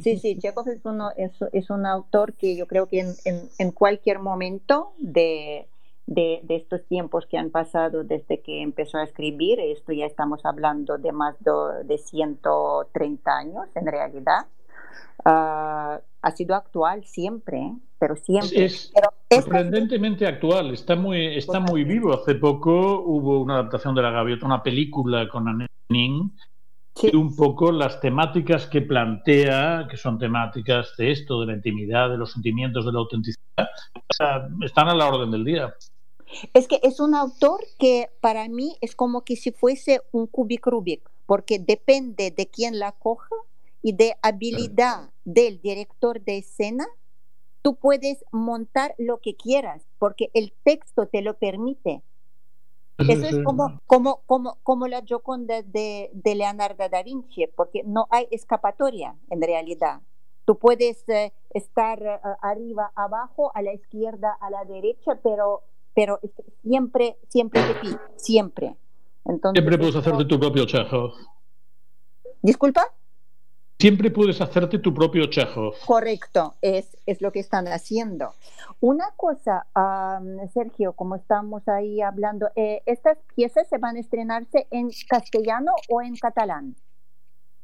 Sí, sí, Chekhov es, uno, es, es, un autor que yo creo que en, en, en cualquier momento de, de, de, estos tiempos que han pasado desde que empezó a escribir, esto ya estamos hablando de más de, de 130 años en realidad, uh, ha sido actual siempre, pero siempre. Es, sorprendentemente actual, está muy, está muy vivo. Hace poco hubo una adaptación de La Gaviota, una película con Annette Sí. un poco las temáticas que plantea, que son temáticas de esto, de la intimidad, de los sentimientos, de la autenticidad, están a la orden del día. Es que es un autor que para mí es como que si fuese un cubic Rubik, porque depende de quién la coja y de habilidad del director de escena, tú puedes montar lo que quieras, porque el texto te lo permite. Eso es como, como, como, como la Gioconda de, de Leonardo da Vinci, porque no hay escapatoria en realidad. Tú puedes eh, estar uh, arriba, abajo, a la izquierda, a la derecha, pero, pero siempre, siempre te pide, siempre. Entonces, siempre puedes hacerte tu propio Chekhov. ¿Disculpa? Siempre puedes hacerte tu propio Chekhov. Correcto, es, es lo que están haciendo. Una cosa, um, Sergio, como estamos ahí hablando, eh, ¿estas piezas se van a estrenarse en castellano o en catalán?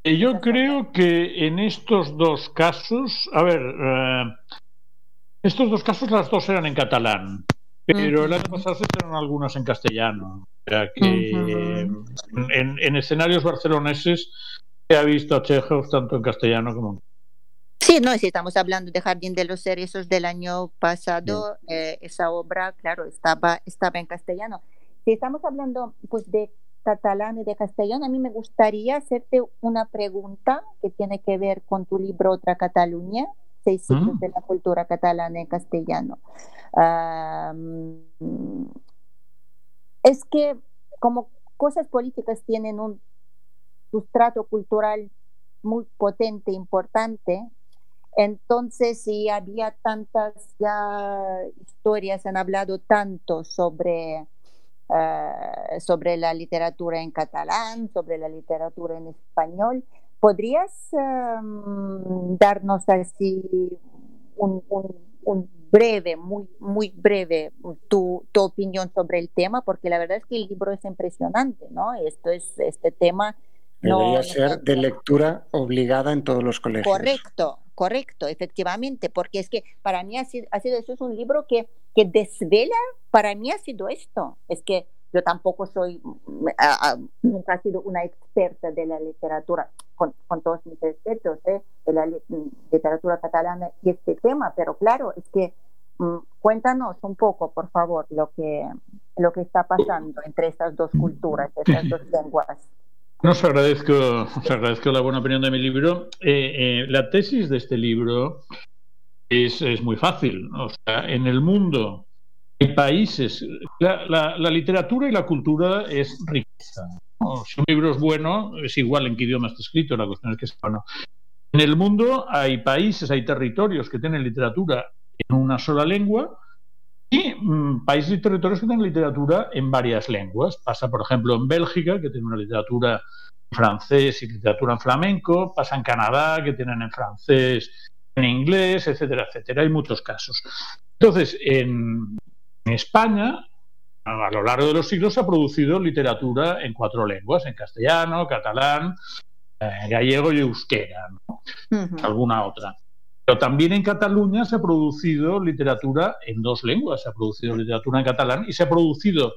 Eh, yo creo que en estos dos casos, a ver, eh, estos dos casos las dos eran en catalán, pero el año pasado se estrenaron algunas en castellano. O sea que en, en escenarios barceloneses ha visto a Chekhov tanto en castellano como en Sí, no, si estamos hablando de Jardín de los Cerezos del año pasado, eh, esa obra, claro, estaba, estaba en castellano. Si estamos hablando pues de catalán y de castellano, a mí me gustaría hacerte una pregunta que tiene que ver con tu libro Otra Cataluña, seis siglos mm. de la cultura catalana en castellano. es que como cosas políticas tienen un sustrato cultural muy potente, importante. Entonces, si había tantas ya historias, han hablado tanto sobre, uh, sobre la literatura en catalán, sobre la literatura en español, ¿podrías um, darnos así un, breve, muy, muy breve, tu, tu opinión sobre el tema? Porque la verdad es que el libro es impresionante, ¿no? Esto es, este tema Debería ser de lectura obligada en todos los colegios. Correcto, correcto, efectivamente, porque es que para mí ha sido, ha sido eso es un libro que, que desvela, para mí ha sido esto, es que yo tampoco soy, mm, nunca he sido una experta de la literatura, con, con todos mis respetos, ¿eh? de la literatura catalana y este tema, pero claro, es que mm, cuéntanos un poco, por favor, lo que, lo que está pasando entre estas dos culturas, estas dos lenguas. No, os agradezco, os agradezco la buena opinión de mi libro. Eh, eh, la tesis de este libro es, es, muy fácil. O sea, en el mundo hay países. La, la, literatura y la cultura es riqueza. Si un libro es bueno, es igual en qué idioma está escrito, la cuestión es que es bueno. En el mundo hay países, hay territorios que tienen literatura en una sola lengua y mm, países y territorios que tienen literatura en varias lenguas. Pasa, por ejemplo, en Bélgica, que tiene una literatura en francés y literatura en flamenco. Pasa en Canadá, que tienen en francés, en inglés, etcétera, etcétera. Hay muchos casos. Entonces, en, España, a lo largo de los siglos, se ha producido literatura en cuatro lenguas, en castellano, catalán, eh, gallego y euskera, alguna otra. Pero también en Cataluña se ha producido literatura en dos lenguas, se ha producido literatura en catalán y se ha producido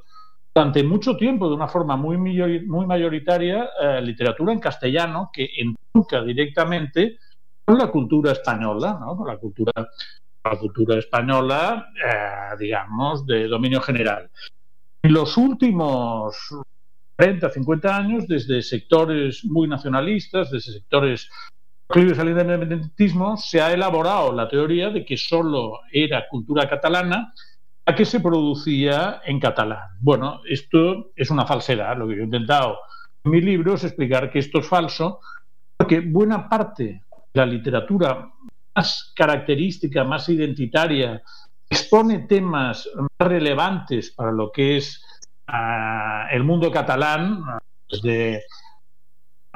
durante mucho tiempo, de una forma muy, muy mayoritaria, eh, literatura en castellano que entronca directamente con la cultura española, ¿no? con la cultura, la cultura española, eh, digamos, de dominio general. En los últimos 30, 50 años, desde sectores muy nacionalistas, desde sectores al independentismo, se ha elaborado la teoría de que solo era cultura catalana la que se producía en catalán. Bueno, esto es una falsedad. Lo que yo he intentado en mi libro es explicar que esto es falso, porque buena parte de la literatura más característica, más identitaria, expone temas más relevantes para lo que es ah, el mundo catalán, desde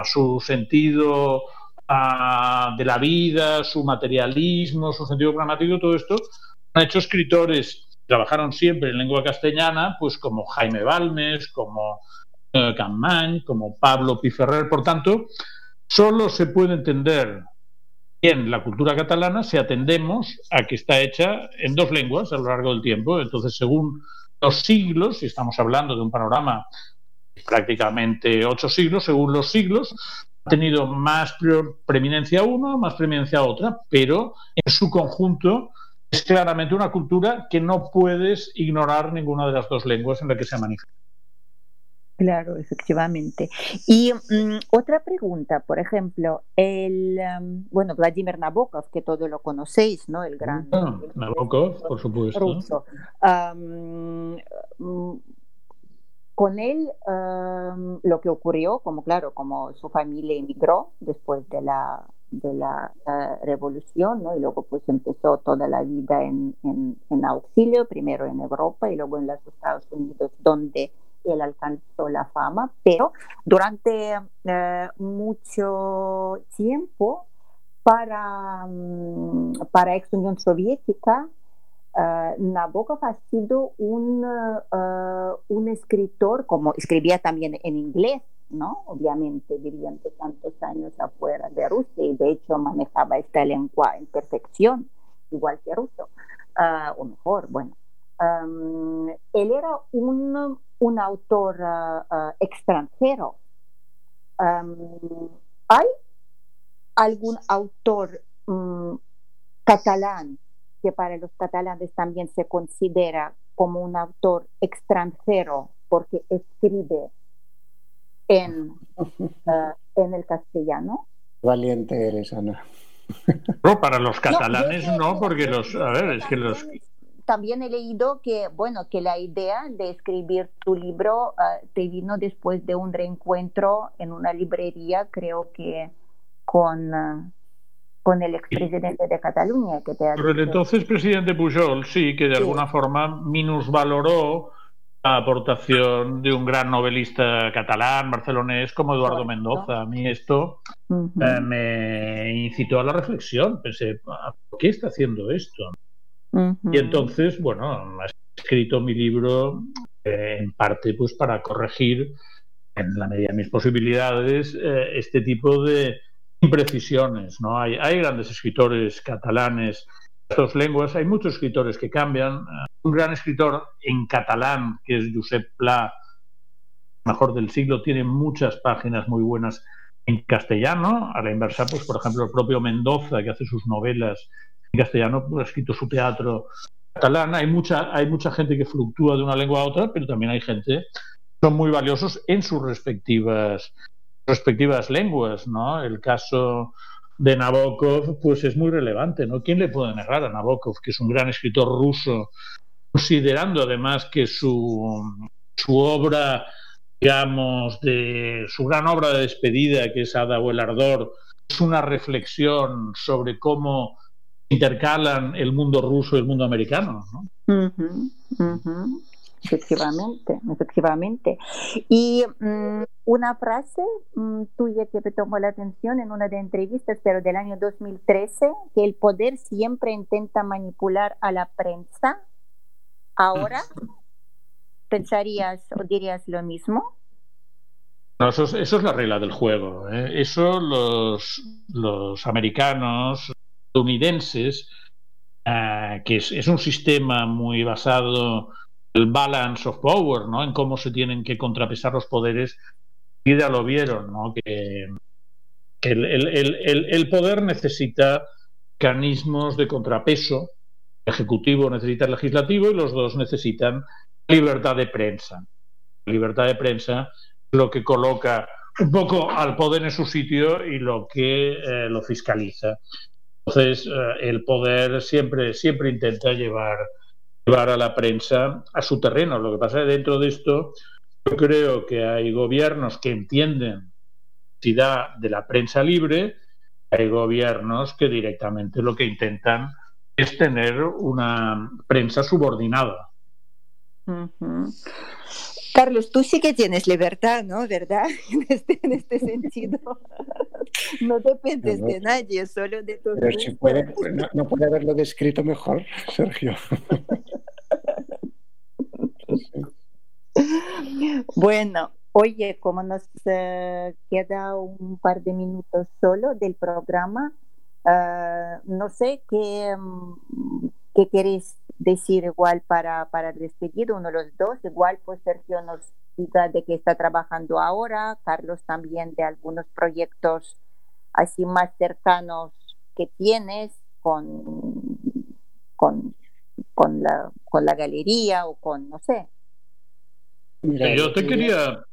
su sentido de la vida, su materialismo, su sentido pragmático, todo esto, han hecho escritores trabajaron siempre en lengua castellana, pues como Jaime Balmes, como eh, como Pablo Piferrer. Por tanto, solo se puede entender bien la cultura catalana si atendemos a que está hecha en dos lenguas a lo largo del tiempo. Entonces, según los siglos, si estamos hablando de un panorama prácticamente ocho siglos, según los siglos, tenido más preeminencia uno, más preeminencia otra, pero en su conjunto es claramente una cultura que no puedes ignorar ninguna de las dos lenguas en la que se manifiesta. Claro, efectivamente. Y mm, otra pregunta, por ejemplo, el, bueno, Vladimir Nabokov, que todos lo conocéis, ¿no? El gran... Ah, Nabokov, por supuesto. Ruso. Mm, con él lo que ocurrió, como claro, como su familia emigró después de la, de la revolución, ¿no? y luego pues empezó toda la vida en, en, auxilio, primero en Europa y luego en los Estados Unidos, donde él alcanzó la fama, pero durante eh, mucho tiempo para, mm, para ex Unión Soviética, Nabokov ha sido un, uh, un escritor, como escribía también en inglés, ¿no? Obviamente viviendo tantos años afuera de Rusia y de hecho manejaba esta lengua en perfección, igual que ruso, o mejor, bueno. Um, él era un, un autor extranjero. Um, ¿Hay algún autor um, catalán que para los catalanes también se considera como un autor extranjero porque escribe en, uh, en el castellano. Valiente eres, Ana. No, para los catalanes no, porque los, a ver, es que los... También he leído que, bueno, que la idea de escribir tu libro uh, te vino después de un reencuentro en una librería, creo que con uh, con el expresidente de Cataluña. Que te el entonces presidente Pujol, sí, que de alguna forma minusvaloró la aportación de un gran novelista catalán, barcelonés, como Eduardo Mendoza. A mí esto eh, me incitó a la reflexión. Pensé, ah, ¿por qué está haciendo esto? Y entonces, bueno, he escrito mi libro eh, en parte pues para corregir, en la medida de mis posibilidades, eh, este tipo de, imprecisiones, ¿no? Hay, hay grandes escritores catalanes dos lenguas, hay muchos escritores que cambian. Un gran escritor en catalán, que es Josep Pla, mejor del siglo, tiene muchas páginas muy buenas en castellano. A la inversa, pues, por ejemplo, el propio Mendoza, que hace sus novelas en castellano, pues, ha escrito su teatro catalán. Hay mucha, hay mucha gente que fluctúa de una lengua a otra, pero también hay gente que son muy valiosos en sus respectivas respectivas lenguas, ¿no? El caso de Nabokov, pues es muy relevante, ¿no? ¿Quién le puede negar a Nabokov, que es un gran escritor ruso, considerando además que su, su obra, digamos, de su gran obra de despedida, que es Ada o el Ardor, es una reflexión sobre cómo intercalan el mundo ruso y el mundo americano. ¿no? Efectivamente, efectivamente. Y mm, una frase mm, tuya que me tomó la atención en una de entrevistas, pero del año 2013, que el poder siempre intenta manipular a la prensa. Ahora, ¿pensarías o dirías lo mismo? No, eso, es, la regla del juego. ¿eh? Eso los, los americanos, estadounidenses, eh, que es, es un sistema muy basado balance of power, ¿no? En cómo se tienen que contrapesar los poderes. Y ya lo vieron, ¿no? Que, el, poder necesita mecanismos de contrapeso. El ejecutivo necesita el legislativo y los dos necesitan libertad de prensa. libertad de prensa lo que coloca un poco al poder en su sitio y lo que eh, lo fiscaliza. Entonces, eh, el poder siempre, siempre intenta llevar llevar a la prensa a su terreno. Lo que pasa es que dentro de esto yo creo que hay gobiernos que entienden la necesidad de la prensa libre, hay gobiernos que directamente lo que intentan es tener una prensa subordinada. Carlos, tú sí que tienes libertad, ¿no? ¿Verdad? En este, en este sentido. No dependes de nadie, solo de tu. Pero si puede, no, no, puede haberlo descrito mejor, Sergio. Bueno, oye, como nos eh, queda un par de minutos solo del programa, eh, no sé qué, mm, qué queréis decir igual para, para despedir uno de los dos. Igual, pues Sergio nos diga de qué está trabajando ahora, Carlos también de algunos proyectos así más cercanos que tienes con, con, con, la, con la galería o con, no sé. Yo te quería...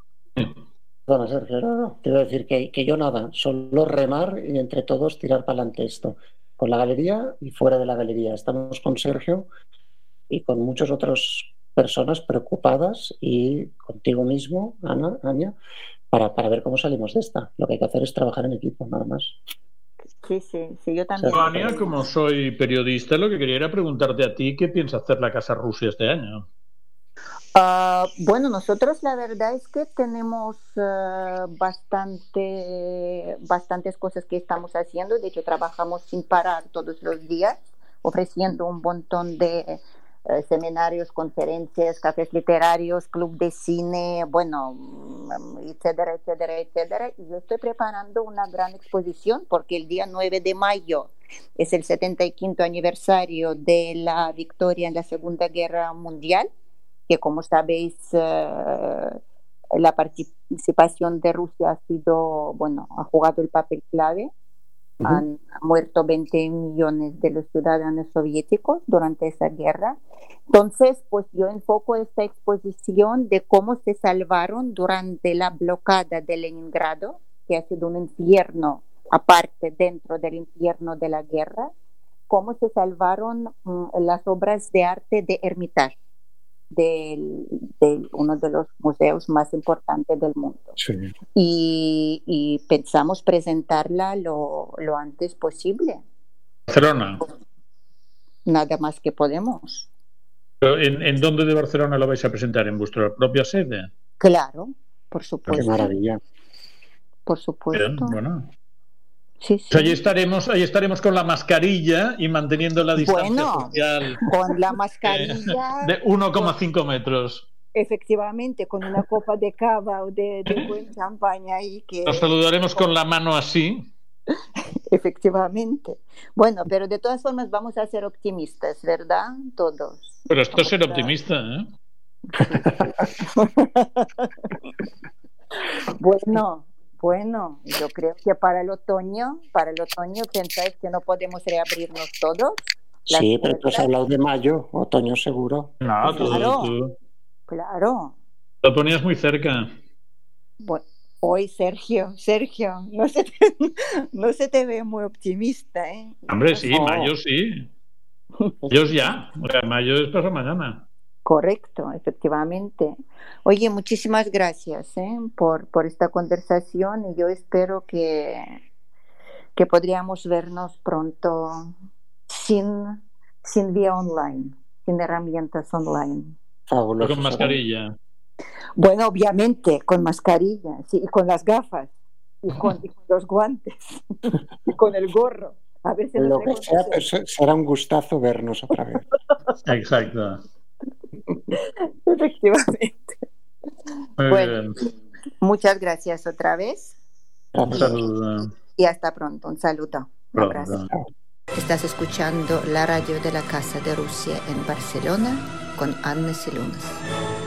Bueno, Sergio, no, Quiero decir que, que yo nada, solo remar y entre todos tirar para adelante esto con la galería y fuera de la galería. Estamos con Sergio y con muchas otras personas preocupadas y contigo mismo, Ana, Ania, para, para ver cómo salimos de esta. Lo que hay que hacer es trabajar en equipo, nada más. Sí, sí, sí, yo también. Ania, como soy periodista, lo que quería era preguntarte a ti qué piensa hacer la Casa Rusia este año. Uh, bueno, nosotros la verdad es que tenemos uh, bastante, bastantes cosas que estamos haciendo. De hecho, trabajamos sin parar todos los días, ofreciendo un montón de uh, seminarios, conferencias, cafés literarios, club de cine, bueno, mm, etcétera, etcétera, etcétera. Y yo estoy preparando una gran exposición porque el día 9 de mayo es el 75 aniversario de la victoria en la Segunda Guerra Mundial que como sabéis, eh, la participación de Rusia ha sido, bueno, ha jugado el papel clave. Han muerto 20 millones de los ciudadanos soviéticos durante esa guerra. Entonces, pues yo enfoco esta exposición de cómo se salvaron durante la bloquada de Leningrado, que ha sido un infierno aparte dentro del infierno de la guerra, cómo se salvaron mm, las obras de arte de Hermitage de, uno de los museos más importantes del mundo. Y, pensamos presentarla lo, antes posible. Barcelona. Nada más que podemos. ¿En, ¿En dónde de Barcelona lo vais a presentar? ¿En vuestra propia sede? Claro, por supuesto. Qué maravilla. Por supuesto. bueno. Sí, ahí estaremos, ahí estaremos con la mascarilla y manteniendo la distancia social. Con la mascarilla. De 1,5 metros. Efectivamente, con una copa de cava o de, buen champaña ahí que. Nos saludaremos con la mano así. Efectivamente. Bueno, pero de todas formas vamos a ser optimistas, ¿verdad? Todos. Pero esto es ser optimista, ¿eh? bueno, bueno, yo creo que para el otoño, para el otoño pensáis que no podemos reabrirnos todos. Sí, pero tú has hablado de mayo, otoño seguro. No, claro, claro. Lo ponías muy cerca. Bueno, hoy, Sergio, Sergio, no se te, no se te ve muy optimista, ¿eh? Hombre, sí, mayo sí. Mayo ya. O sea, mayo es para mañana. Correcto, efectivamente. Oye, muchísimas gracias ¿eh? por, por esta conversación y yo espero que, que podríamos vernos pronto. Sin, sin vía online, sin herramientas online. Con mascarilla. Bueno, obviamente, con mascarilla, sí, y con las gafas, y con, los guantes, y con el gorro. A ver si Lo que sea, será un gustazo vernos otra vez. Exacto. Efectivamente. bueno, muchas gracias otra vez. Un saludo. Y hasta pronto. Un saludo. Un abrazo. Estás escuchando la radio de la Casa de Rusia en Barcelona con Anne Silunas.